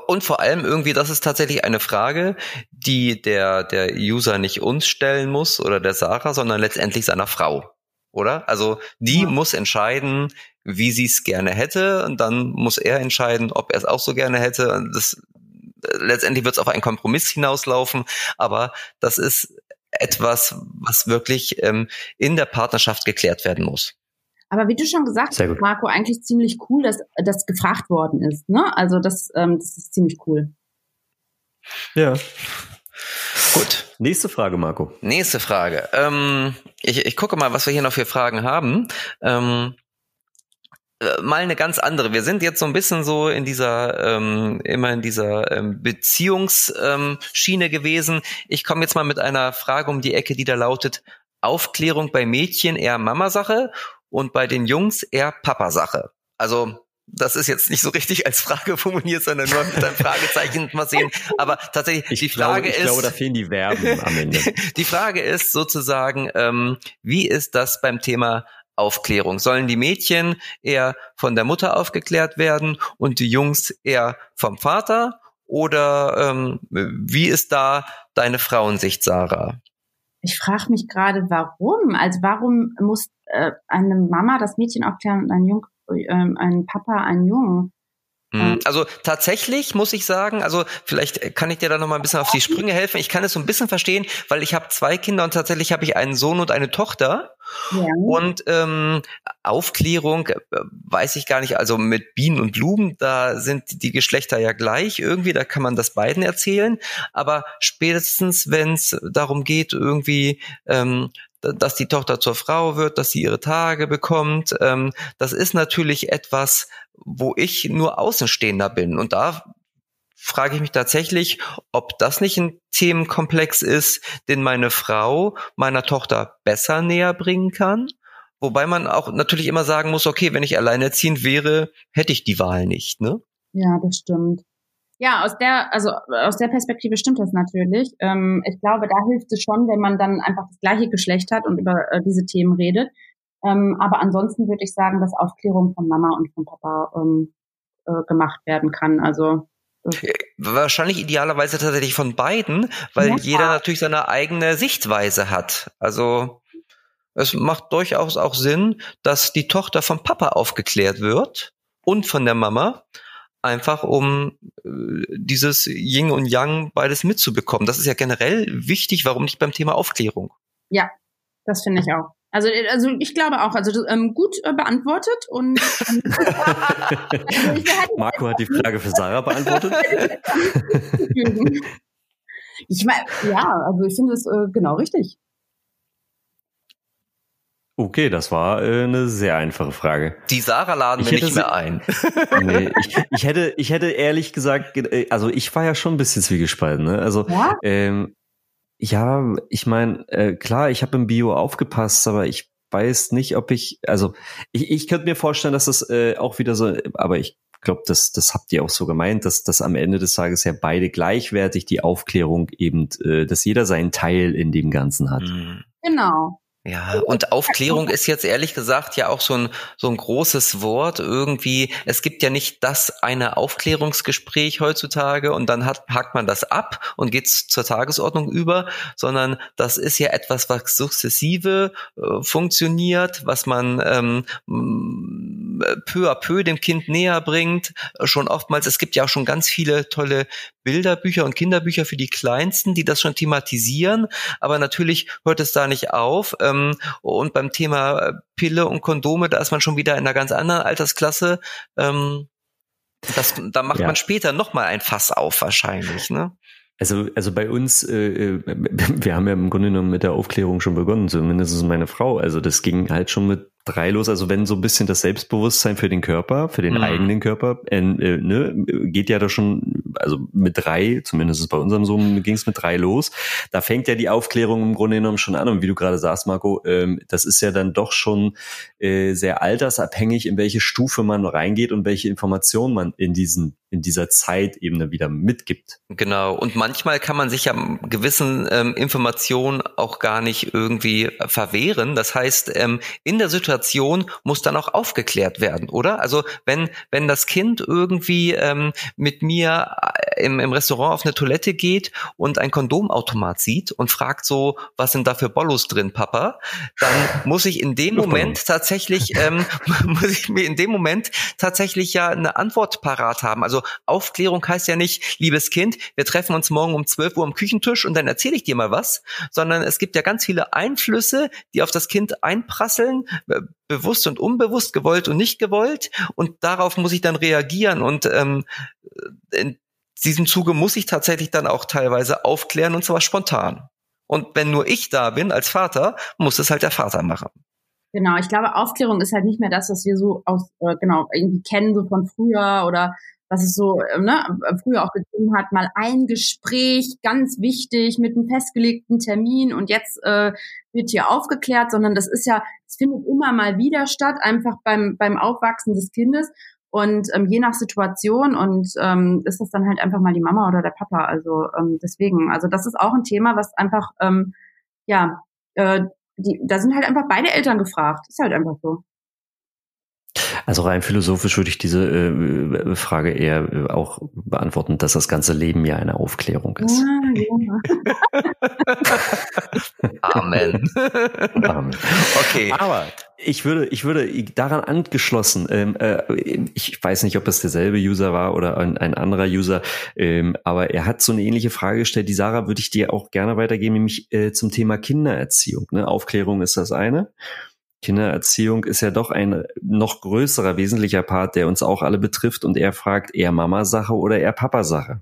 und vor allem irgendwie, das ist tatsächlich eine Frage, die der, der User nicht uns stellen muss oder der Sarah, sondern letztendlich seiner Frau oder? Also die ja. muss entscheiden, wie sie es gerne hätte und dann muss er entscheiden, ob er es auch so gerne hätte. Das, letztendlich wird es auf einen Kompromiss hinauslaufen, aber das ist etwas, was wirklich ähm, in der Partnerschaft geklärt werden muss. Aber wie du schon gesagt hast, Marco, eigentlich ziemlich cool, dass das gefragt worden ist. Ne? Also das, ähm, das ist ziemlich cool. Ja. Gut. Nächste Frage, Marco. Nächste Frage. Ähm, ich, ich gucke mal, was wir hier noch für Fragen haben. Ähm, äh, mal eine ganz andere. Wir sind jetzt so ein bisschen so in dieser, ähm, immer in dieser ähm, Beziehungsschiene ähm, gewesen. Ich komme jetzt mal mit einer Frage um die Ecke, die da lautet, Aufklärung bei Mädchen eher Mama-Sache und bei den Jungs eher Papa-Sache. Also das ist jetzt nicht so richtig als Frage formuliert, sondern nur mit einem Fragezeichen mal sehen. Aber tatsächlich, ich die glaube, Frage ich ist. glaube, da fehlen die Verben am Ende. die Frage ist sozusagen, ähm, wie ist das beim Thema Aufklärung? Sollen die Mädchen eher von der Mutter aufgeklärt werden und die Jungs eher vom Vater? Oder ähm, wie ist da deine Frauensicht, Sarah? Ich frage mich gerade, warum? Also warum muss äh, eine Mama das Mädchen aufklären und ein Jung, äh, ein Papa einen Jungen? Hm, also tatsächlich muss ich sagen, also vielleicht kann ich dir da noch mal ein bisschen auf die Sprünge helfen. Ich kann es so ein bisschen verstehen, weil ich habe zwei Kinder und tatsächlich habe ich einen Sohn und eine Tochter. Ja. Und ähm, Aufklärung äh, weiß ich gar nicht. Also mit Bienen und Blumen, da sind die Geschlechter ja gleich irgendwie. Da kann man das beiden erzählen. Aber spätestens, wenn es darum geht, irgendwie ähm, dass die Tochter zur Frau wird, dass sie ihre Tage bekommt. Ähm, das ist natürlich etwas, wo ich nur Außenstehender bin. Und da frage ich mich tatsächlich, ob das nicht ein Themenkomplex ist, den meine Frau meiner Tochter besser näher bringen kann. Wobei man auch natürlich immer sagen muss, okay, wenn ich alleinerziehend wäre, hätte ich die Wahl nicht, ne? Ja, das stimmt. Ja, aus der, also aus der Perspektive stimmt das natürlich. Ähm, ich glaube, da hilft es schon, wenn man dann einfach das gleiche Geschlecht hat und über äh, diese Themen redet. Ähm, aber ansonsten würde ich sagen, dass Aufklärung von Mama und von Papa ähm, äh, gemacht werden kann. Also Wahrscheinlich idealerweise tatsächlich von beiden, weil ja. jeder natürlich seine eigene Sichtweise hat. Also es macht durchaus auch Sinn, dass die Tochter vom Papa aufgeklärt wird und von der Mama einfach um äh, dieses Yin und Yang beides mitzubekommen. Das ist ja generell wichtig, warum nicht beim Thema Aufklärung? Ja, das finde ich auch. Also, also ich glaube auch, also ähm, gut äh, beantwortet und ähm, also Marco hat die Frage für Sarah beantwortet. ich meine, ja, also ich finde es äh, genau richtig. Okay, das war äh, eine sehr einfache Frage. Die Sarah laden wir nicht mehr ein. nee, ich, ich, hätte, ich hätte ehrlich gesagt, äh, also ich war ja schon ein bisschen zwiegespalten. Ne? Also ja, ähm, ja ich meine, äh, klar, ich habe im Bio aufgepasst, aber ich weiß nicht, ob ich, also ich, ich könnte mir vorstellen, dass das äh, auch wieder so, aber ich glaube, das, das habt ihr auch so gemeint, dass, dass am Ende des Tages ja beide gleichwertig die Aufklärung eben, äh, dass jeder seinen Teil in dem Ganzen hat. Mhm. Genau. Ja, und Aufklärung ist jetzt ehrlich gesagt ja auch so ein, so ein großes Wort irgendwie. Es gibt ja nicht das eine Aufklärungsgespräch heutzutage und dann hat, hakt man das ab und geht zur Tagesordnung über, sondern das ist ja etwas, was sukzessive äh, funktioniert, was man ähm, peu à peu dem Kind näher bringt. Schon oftmals, es gibt ja auch schon ganz viele tolle Bilderbücher und Kinderbücher für die Kleinsten, die das schon thematisieren, aber natürlich hört es da nicht auf. Ähm, und beim Thema äh, Pille und Kondome, da ist man schon wieder in einer ganz anderen Altersklasse. Ähm, das, da macht ja. man später nochmal ein Fass auf wahrscheinlich, ne? Also, also bei uns, äh, äh wir haben ja im Grunde genommen mit der Aufklärung schon begonnen, zumindest meine Frau. Also das ging halt schon mit drei los. Also wenn so ein bisschen das Selbstbewusstsein für den Körper, für den mhm. eigenen Körper, äh, ne, geht ja da schon, also mit drei, zumindest bei unserem Sohn ging es mit drei los. Da fängt ja die Aufklärung im Grunde genommen schon an. Und wie du gerade sagst, Marco, ähm, das ist ja dann doch schon äh, sehr altersabhängig, in welche Stufe man reingeht und welche Informationen man in diesen in dieser Zeit eben dann wieder mitgibt. Genau. Und manchmal kann man sich ja gewissen ähm, Informationen auch gar nicht irgendwie verwehren. Das heißt, ähm, in der Situation Situation muss dann auch aufgeklärt werden, oder? Also wenn, wenn das Kind irgendwie ähm, mit mir äh, im, im Restaurant auf eine Toilette geht und ein Kondomautomat sieht und fragt so, was sind da für Bollos drin, Papa, dann muss ich in dem Moment tatsächlich, ähm, muss ich mir in dem Moment tatsächlich ja eine Antwort parat haben. Also Aufklärung heißt ja nicht, liebes Kind, wir treffen uns morgen um 12 Uhr am Küchentisch und dann erzähle ich dir mal was, sondern es gibt ja ganz viele Einflüsse, die auf das Kind einprasseln, bewusst und unbewusst, gewollt und nicht gewollt. Und darauf muss ich dann reagieren. Und ähm, in diesem Zuge muss ich tatsächlich dann auch teilweise aufklären und zwar spontan. Und wenn nur ich da bin als Vater, muss es halt der Vater machen. Genau, ich glaube, Aufklärung ist halt nicht mehr das, was wir so aus, äh, genau, irgendwie kennen, so von früher oder was es so äh, ne, früher auch gegeben hat, mal ein Gespräch, ganz wichtig, mit einem festgelegten Termin und jetzt äh, wird hier aufgeklärt, sondern das ist ja, es findet immer mal wieder statt, einfach beim, beim Aufwachsen des Kindes. Und ähm, je nach Situation und ähm, ist das dann halt einfach mal die Mama oder der Papa. Also ähm, deswegen, also das ist auch ein Thema, was einfach, ähm, ja, äh, die, da sind halt einfach beide Eltern gefragt. Ist halt einfach so. Also rein philosophisch würde ich diese äh, Frage eher äh, auch beantworten, dass das ganze Leben ja eine Aufklärung ist. Ja. Amen. Amen. Okay. Aber ich würde, ich würde daran angeschlossen, ähm, äh, ich weiß nicht, ob es derselbe User war oder ein, ein anderer User, ähm, aber er hat so eine ähnliche Frage gestellt. Die Sarah würde ich dir auch gerne weitergeben, nämlich äh, zum Thema Kindererziehung. Ne? Aufklärung ist das eine. Kindererziehung ist ja doch ein noch größerer, wesentlicher Part, der uns auch alle betrifft. Und er fragt eher Mama-Sache oder eher Papa-Sache.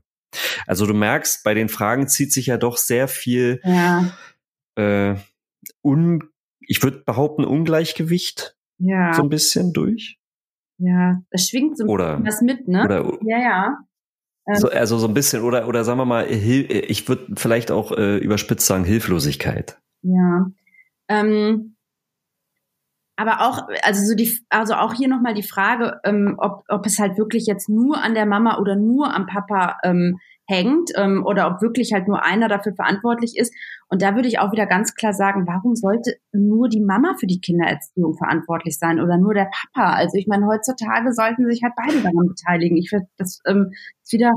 Also du merkst, bei den Fragen zieht sich ja doch sehr viel, ja. äh, un, ich würde behaupten, Ungleichgewicht ja. so ein bisschen durch. Ja, das schwingt so oder, was mit, ne? Oder, ja, ja. So, also so ein bisschen, oder, oder sagen wir mal, ich würde vielleicht auch äh, überspitzt sagen, Hilflosigkeit. Ja. Ähm, aber auch, also so die, also auch hier nochmal die Frage, ähm, ob, ob es halt wirklich jetzt nur an der Mama oder nur am Papa ähm, hängt ähm, oder ob wirklich halt nur einer dafür verantwortlich ist. Und da würde ich auch wieder ganz klar sagen, warum sollte nur die Mama für die Kindererziehung verantwortlich sein oder nur der Papa? Also ich meine, heutzutage sollten sich halt beide daran beteiligen. Ich finde, das ähm, ist wieder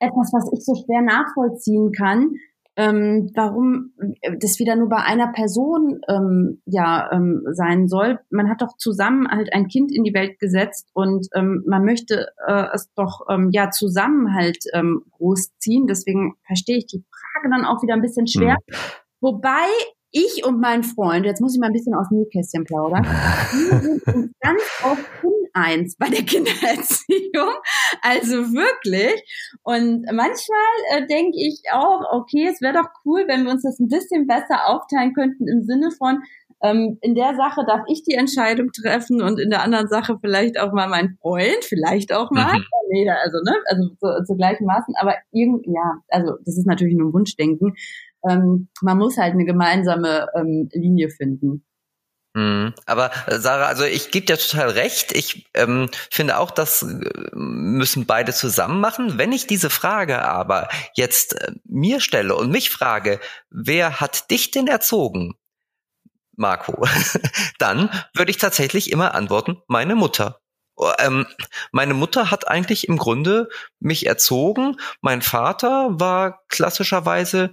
etwas, was ich so schwer nachvollziehen kann ähm, warum das wieder nur bei einer Person ähm, ja ähm, sein soll. Man hat doch zusammen halt ein Kind in die Welt gesetzt und ähm, man möchte äh, es doch ähm, ja zusammen halt ähm, großziehen. Deswegen verstehe ich die Frage dann auch wieder ein bisschen schwer. Mhm. Wobei ich und mein Freund, jetzt muss ich mal ein bisschen aus dem Nähkästchen plaudern, wir sind uns ganz oft uneins bei der Kindererziehung. Also wirklich. Und manchmal äh, denke ich auch, okay, es wäre doch cool, wenn wir uns das ein bisschen besser aufteilen könnten im Sinne von, ähm, in der Sache darf ich die Entscheidung treffen und in der anderen Sache vielleicht auch mal mein Freund, vielleicht auch mal. Mhm. Nee, also, ne, also zu, zu gleichen Maßen, aber irgendwie, ja, also das ist natürlich nur ein Wunschdenken ähm, man muss halt eine gemeinsame ähm, Linie finden. Mhm. Aber äh, Sarah, also ich gebe dir total recht. Ich ähm, finde auch, das äh, müssen beide zusammen machen. Wenn ich diese Frage aber jetzt äh, mir stelle und mich frage, wer hat dich denn erzogen, Marco, dann würde ich tatsächlich immer antworten, meine Mutter. Oh, ähm, meine Mutter hat eigentlich im Grunde mich erzogen. Mein Vater war klassischerweise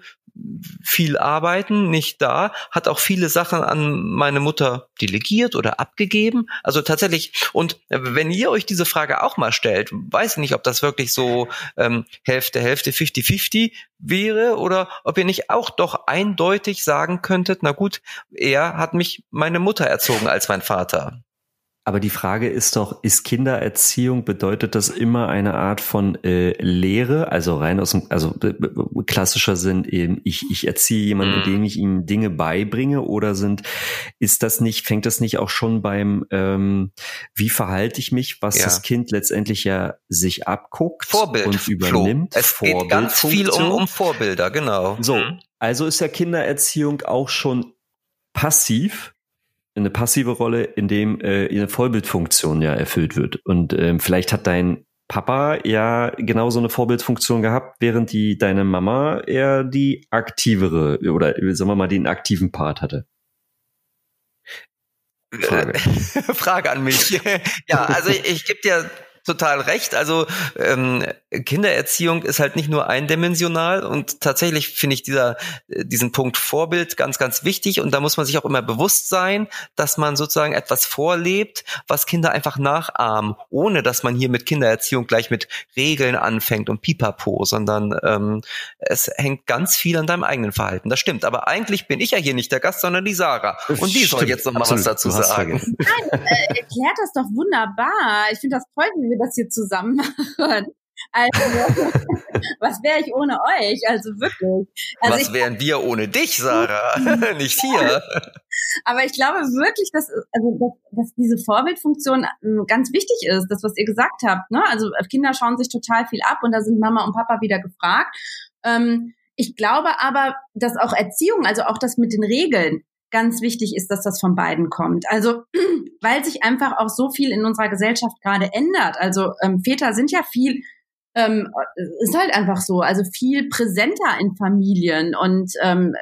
viel arbeiten, nicht da, hat auch viele Sachen an meine Mutter delegiert oder abgegeben. Also tatsächlich, und wenn ihr euch diese Frage auch mal stellt, weiß nicht, ob das wirklich so ähm, Hälfte, Hälfte, 50-50 wäre oder ob ihr nicht auch doch eindeutig sagen könntet, na gut, er hat mich meine Mutter erzogen als mein Vater. Aber die Frage ist doch, ist Kindererziehung, bedeutet das immer eine Art von äh, Lehre, also rein aus dem, also äh, klassischer Sinn, eben, ich, ich erziehe jemanden, mhm. indem ich ihm Dinge beibringe, oder sind, ist das nicht, fängt das nicht auch schon beim, ähm, wie verhalte ich mich, was ja. das Kind letztendlich ja sich abguckt Vorbild, und übernimmt? Es geht ganz viel um, um Vorbilder, genau. So, mhm. also ist ja Kindererziehung auch schon passiv eine passive Rolle, in dem äh, eine Vorbildfunktion ja erfüllt wird. Und ähm, vielleicht hat dein Papa ja genauso eine Vorbildfunktion gehabt, während die deine Mama eher die aktivere oder sagen wir mal den aktiven Part hatte. Frage, Frage an mich. ja, also ich, ich gebe dir total recht. Also ähm, Kindererziehung ist halt nicht nur eindimensional und tatsächlich finde ich dieser äh, diesen Punkt Vorbild ganz ganz wichtig und da muss man sich auch immer bewusst sein, dass man sozusagen etwas vorlebt, was Kinder einfach nachahmen, ohne dass man hier mit Kindererziehung gleich mit Regeln anfängt und Pipapo, sondern ähm, es hängt ganz viel an deinem eigenen Verhalten. Das stimmt. Aber eigentlich bin ich ja hier nicht der Gast, sondern die Sarah und die soll jetzt noch mal Absolut. was dazu sagen. Nein, äh, erklärt das doch wunderbar. Ich finde das toll, wir das hier zusammen machen. Also, was wäre ich ohne euch? Also wirklich. Also was wären wir ohne dich, Sarah? Nicht hier. Aber ich glaube wirklich, dass, also, dass, dass diese Vorbildfunktion ähm, ganz wichtig ist, das, was ihr gesagt habt. Ne? Also Kinder schauen sich total viel ab und da sind Mama und Papa wieder gefragt. Ähm, ich glaube aber, dass auch Erziehung, also auch das mit den Regeln, ganz wichtig ist, dass das von beiden kommt. Also weil sich einfach auch so viel in unserer Gesellschaft gerade ändert. Also ähm, Väter sind ja viel ähm, ist halt einfach so, also viel präsenter in Familien und ähm,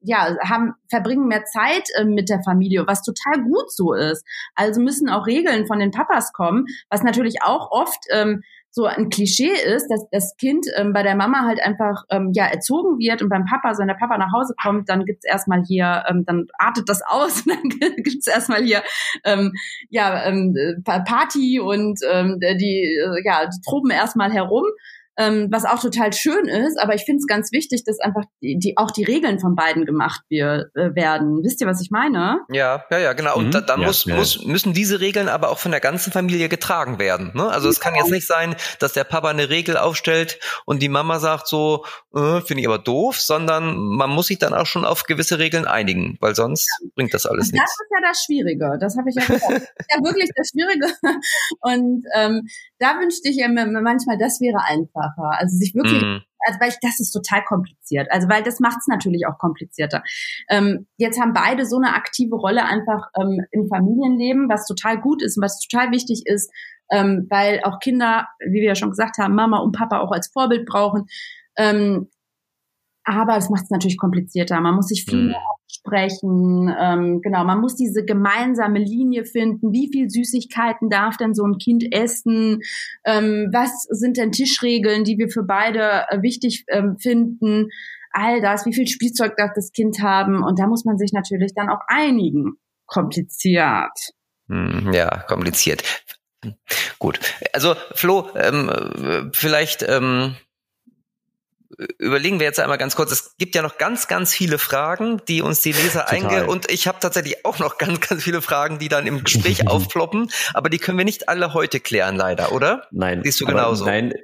ja, haben, verbringen mehr Zeit äh, mit der Familie, was total gut so ist. Also müssen auch Regeln von den Papas kommen, was natürlich auch oft ähm, so ein Klischee ist, dass das Kind ähm, bei der Mama halt einfach ähm, ja erzogen wird und beim Papa, wenn der Papa nach Hause kommt, dann gibt's erstmal hier, ähm, dann artet das aus und dann gibt's erstmal hier ähm, ja ähm, Party und ähm, die äh, ja die proben erstmal herum ähm, was auch total schön ist. Aber ich finde es ganz wichtig, dass einfach die, die, auch die Regeln von beiden gemacht wir, äh, werden. Wisst ihr, was ich meine? Ja, ja, ja, genau. Und mhm. da, dann ja, muss, ja. muss, müssen diese Regeln aber auch von der ganzen Familie getragen werden. Ne? Also es kann jetzt nicht sein, dass der Papa eine Regel aufstellt und die Mama sagt so, äh, finde ich aber doof, sondern man muss sich dann auch schon auf gewisse Regeln einigen, weil sonst ja. bringt das alles nichts. Das ist ja das Schwierige. Das habe ich ja gesagt. das ist ja wirklich das Schwierige. Und ähm, da wünschte ich mir manchmal, das wäre einfacher. Also sich wirklich, mhm. also weil ich, das ist total kompliziert. Also weil das macht es natürlich auch komplizierter. Ähm, jetzt haben beide so eine aktive Rolle einfach ähm, im Familienleben, was total gut ist und was total wichtig ist, ähm, weil auch Kinder, wie wir ja schon gesagt haben, Mama und Papa auch als Vorbild brauchen. Ähm, aber es macht es natürlich komplizierter. Man muss sich viel mhm. mehr sprechen. Ähm, genau, man muss diese gemeinsame Linie finden. Wie viel Süßigkeiten darf denn so ein Kind essen? Ähm, was sind denn Tischregeln, die wir für beide äh, wichtig ähm, finden? All das, wie viel Spielzeug darf das Kind haben? Und da muss man sich natürlich dann auch einigen. Kompliziert. Hm, ja, kompliziert. Gut. Also Flo, ähm, äh, vielleicht ähm, überlegen wir jetzt einmal ganz kurz. Es gibt ja noch ganz, ganz viele Fragen, die uns die Leser einge und ich habe tatsächlich auch noch ganz, ganz viele Fragen, die dann im Gespräch aufploppen, aber die können wir nicht alle heute klären, leider, oder? Nein. Siehst du genauso? Nein,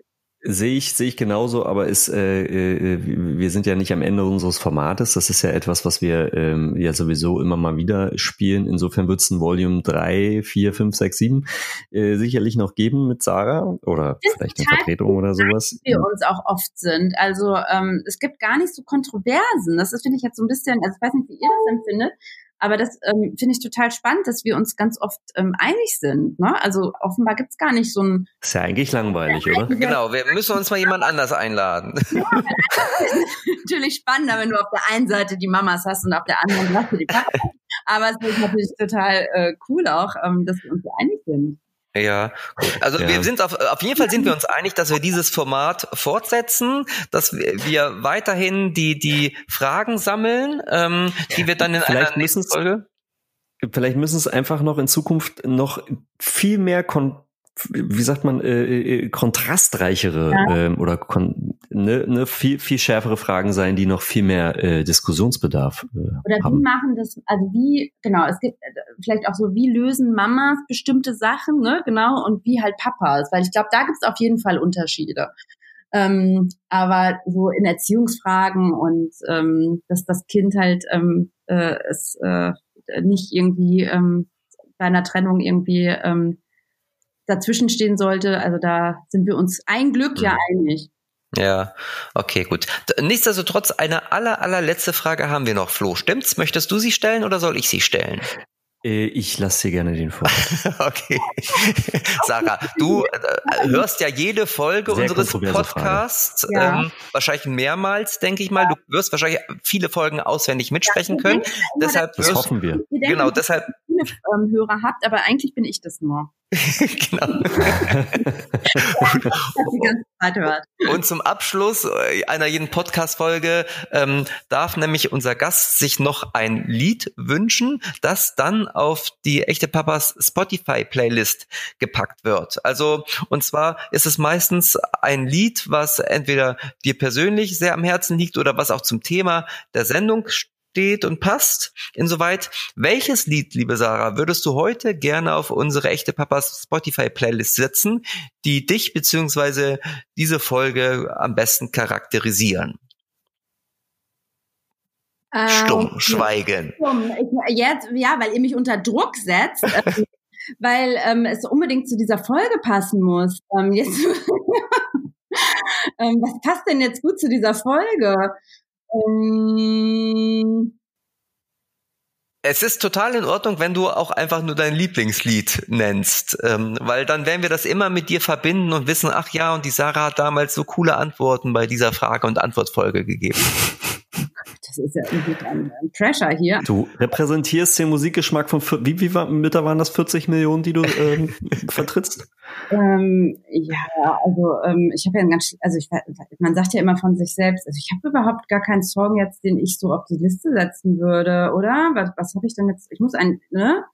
Sehe ich, sehe ich genauso, aber ist, äh, äh, wir sind ja nicht am Ende unseres Formates. Das ist ja etwas, was wir ähm, ja sowieso immer mal wieder spielen. Insofern wird es ein Volume 3, 4, 5, 6, 7 äh, sicherlich noch geben mit Sarah oder vielleicht eine Vertretung oder sowas. Wir uns auch oft sind. Also ähm, es gibt gar nicht so Kontroversen. Das ist, finde ich, jetzt so ein bisschen, also ich weiß nicht, wie ihr das empfindet, aber das ähm, finde ich total spannend, dass wir uns ganz oft ähm, einig sind. Ne? Also offenbar gibt's gar nicht so ein. Ist ja eigentlich langweilig, oder? Genau, wir müssen uns mal jemand anders einladen. Ja, natürlich spannender, wenn du auf der einen Seite die Mamas hast und auf der anderen Seite die Papas. Aber es ist natürlich total äh, cool auch, ähm, dass wir uns so einig sind. Ja, gut. Also ja. wir sind auf, auf jeden Fall sind wir uns einig, dass wir dieses Format fortsetzen, dass wir weiterhin die, die Fragen sammeln, ähm, die wir dann in Vielleicht einer nächsten Folge. Vielleicht müssen es einfach noch in Zukunft noch viel mehr kon wie sagt man, äh, äh, kontrastreichere ja. ähm, oder kon ne, ne, viel, viel schärfere Fragen sein, die noch viel mehr äh, Diskussionsbedarf äh, Oder haben. wie machen das, also wie, genau, es gibt äh, vielleicht auch so, wie lösen Mamas bestimmte Sachen, ne, genau, und wie halt Papas, weil ich glaube, da gibt es auf jeden Fall Unterschiede. Ähm, aber so in Erziehungsfragen und ähm, dass das Kind halt ähm, äh, es äh, nicht irgendwie ähm, bei einer Trennung irgendwie ähm, dazwischen stehen sollte. Also da sind wir uns ein Glück mhm. ja einig. Ja, okay, gut. Nichtsdestotrotz, eine aller, allerletzte Frage haben wir noch, Flo. Stimmt's? Möchtest du sie stellen oder soll ich sie stellen? Äh, ich lasse dir gerne den vor. okay. Sarah, du äh, hörst ja jede Folge Sehr unseres Podcasts, ja. ähm, wahrscheinlich mehrmals, denke ich mal. Du wirst wahrscheinlich viele Folgen auswendig mitsprechen können. deshalb das wirst, hoffen wir. Genau, deshalb. Viele ähm, Hörer habt, aber eigentlich bin ich das nur. genau. Und zum Abschluss äh, einer jeden Podcast-Folge ähm, darf nämlich unser Gast sich noch ein Lied wünschen, das dann auf die echte Papas Spotify-Playlist gepackt wird. Also, und zwar ist es meistens ein Lied, was entweder dir persönlich sehr am Herzen liegt oder was auch zum Thema der Sendung steht und passt. Insoweit, welches Lied, liebe Sarah, würdest du heute gerne auf unsere echte Papas Spotify Playlist setzen, die dich beziehungsweise diese Folge am besten charakterisieren? Ähm, Stumm, schweigen. Stumm. Ich, jetzt, ja, weil ihr mich unter Druck setzt. Ähm, weil ähm, es unbedingt zu dieser Folge passen muss. Ähm, jetzt, ähm, was passt denn jetzt gut zu dieser Folge? Ähm, Es ist total in Ordnung, wenn du auch einfach nur dein Lieblingslied nennst, ähm, weil dann werden wir das immer mit dir verbinden und wissen, ach ja, und die Sarah hat damals so coole Antworten bei dieser Frage- und Antwortfolge gegeben. Das ist ja irgendwie ein, ein Pressure hier. Du repräsentierst den Musikgeschmack von, wie, wie war, Mütter waren das 40 Millionen, die du ähm, vertrittst? Ähm, ja, also ähm, ich habe ja ein ganz, also ich, man sagt ja immer von sich selbst, also ich habe überhaupt gar keinen Song jetzt, den ich so auf die Liste setzen würde, oder? Was, was habe ich denn jetzt? Ich muss ein, ne?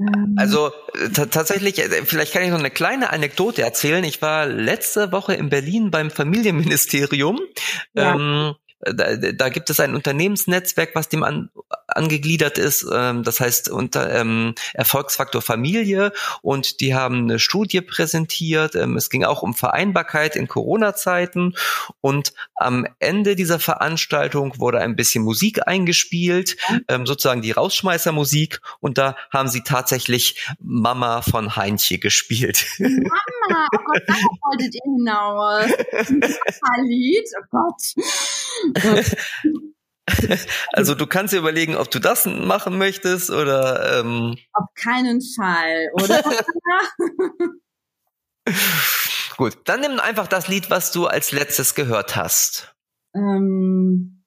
Ähm. Also tatsächlich, äh, vielleicht kann ich noch eine kleine Anekdote erzählen. Ich war letzte Woche in Berlin beim Familienministerium. Ja. Ähm, da, da gibt es ein Unternehmensnetzwerk, was dem an, angegliedert ist. Ähm, das heißt unter ähm, Erfolgsfaktor Familie und die haben eine Studie präsentiert. Ähm, es ging auch um Vereinbarkeit in Corona-Zeiten und am Ende dieser Veranstaltung wurde ein bisschen Musik eingespielt, ähm, sozusagen die Rausschmeißermusik und da haben sie tatsächlich Mama von Heinche gespielt. Mama, oh Gott, da wolltet ihr hinaus. Ein Lied, oh Gott. Also du kannst dir überlegen, ob du das machen möchtest oder ähm auf keinen Fall, oder? Gut, dann nimm einfach das Lied, was du als letztes gehört hast. Ähm,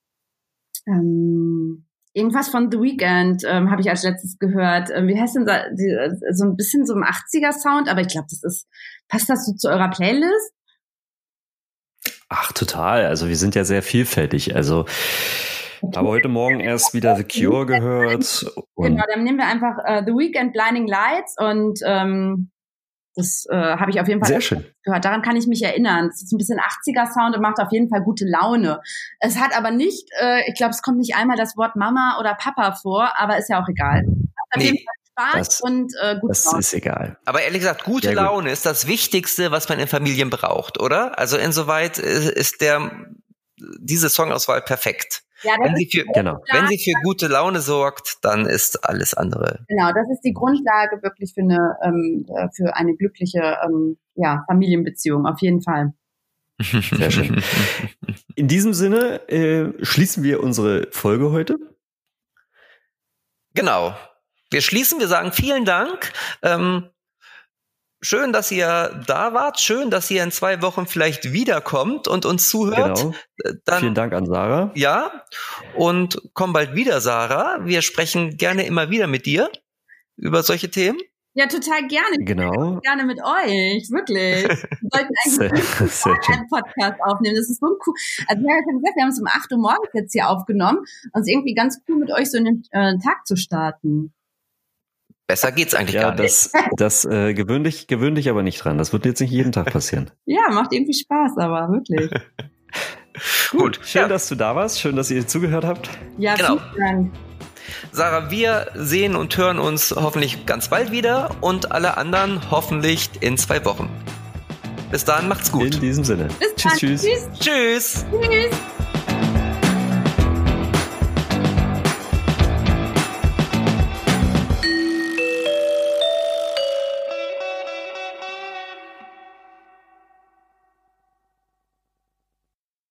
ähm, irgendwas von The Weeknd ähm, habe ich als letztes gehört. Ähm, wie heißt denn da, die, so ein bisschen so ein 80er Sound, aber ich glaube, das ist passt das so zu eurer Playlist? Ach, total. Also wir sind ja sehr vielfältig. Also habe heute Morgen erst wieder The Cure gehört. Genau, dann nehmen wir einfach uh, The Weekend Blinding Lights und ähm, das äh, habe ich auf jeden Fall Sehr schön. gehört. Daran kann ich mich erinnern. Es ist ein bisschen 80er Sound und macht auf jeden Fall gute Laune. Es hat aber nicht, äh, ich glaube, es kommt nicht einmal das Wort Mama oder Papa vor, aber ist ja auch egal. Auf nee. jeden Fall Spaß Das- und äh, gut Das Laune. ist egal. Aber ehrlich gesagt, gute Sehr gut. Laune ist das Wichtigste, was man in Familien braucht, oder? Also insoweit ist ist der diese Songauswahl perfekt. Ja, Wenn sie für Genau. wenn sie für gute Laune sorgt, dann ist alles andere. genau, das ist die Grundlage wirklich für eine, ähm, äh, für eine glückliche ähm, ja, Familienbeziehung, auf jeden Fall. Sehr schön. In diesem Sinne äh, schließen wir unsere Folge heute. Genau. Wir schließen, wir sagen vielen Dank. Ähm, schön, dass ihr da wart. Schön, dass ihr in zwei Wochen vielleicht wiederkommt und uns zuhört. Genau. Äh, Dann, Vielen Dank an Sarah. Ja, und komm bald wieder, Sarah. Wir sprechen gerne immer wieder mit dir über solche Themen. Ja, total gerne. Genau. Gerne mit euch, wirklich. Wir sollten eigentlich sehr einen Podcast aufnehmen. Das ist so cool. Also, ich habe ja schon gesagt, wir haben es um 8 Uhr morgens jetzt hier aufgenommen. Und es ist irgendwie ganz cool, mit euch so in den äh, Tag zu starten. Besser geht's eigentlich Ja, gar nicht. das, das äh, gewöhn, dich, gewöhn dich aber nicht dran. Das wird jetzt nicht jeden Tag passieren. Ja, macht irgendwie Spaß, aber wirklich. Gut, Schön, ja. dass du da warst. Schön, dass ihr zugehört habt. Ja, Genau. vielen Dank. Sarah, wir sehen und hören uns hoffentlich ganz bald wieder und alle anderen hoffentlich in zwei Wochen. Bis dahin, macht's gut. In diesem Sinne. Bis tschüss, dann. tschüss. Tschüss. Tschüss. Tschüss.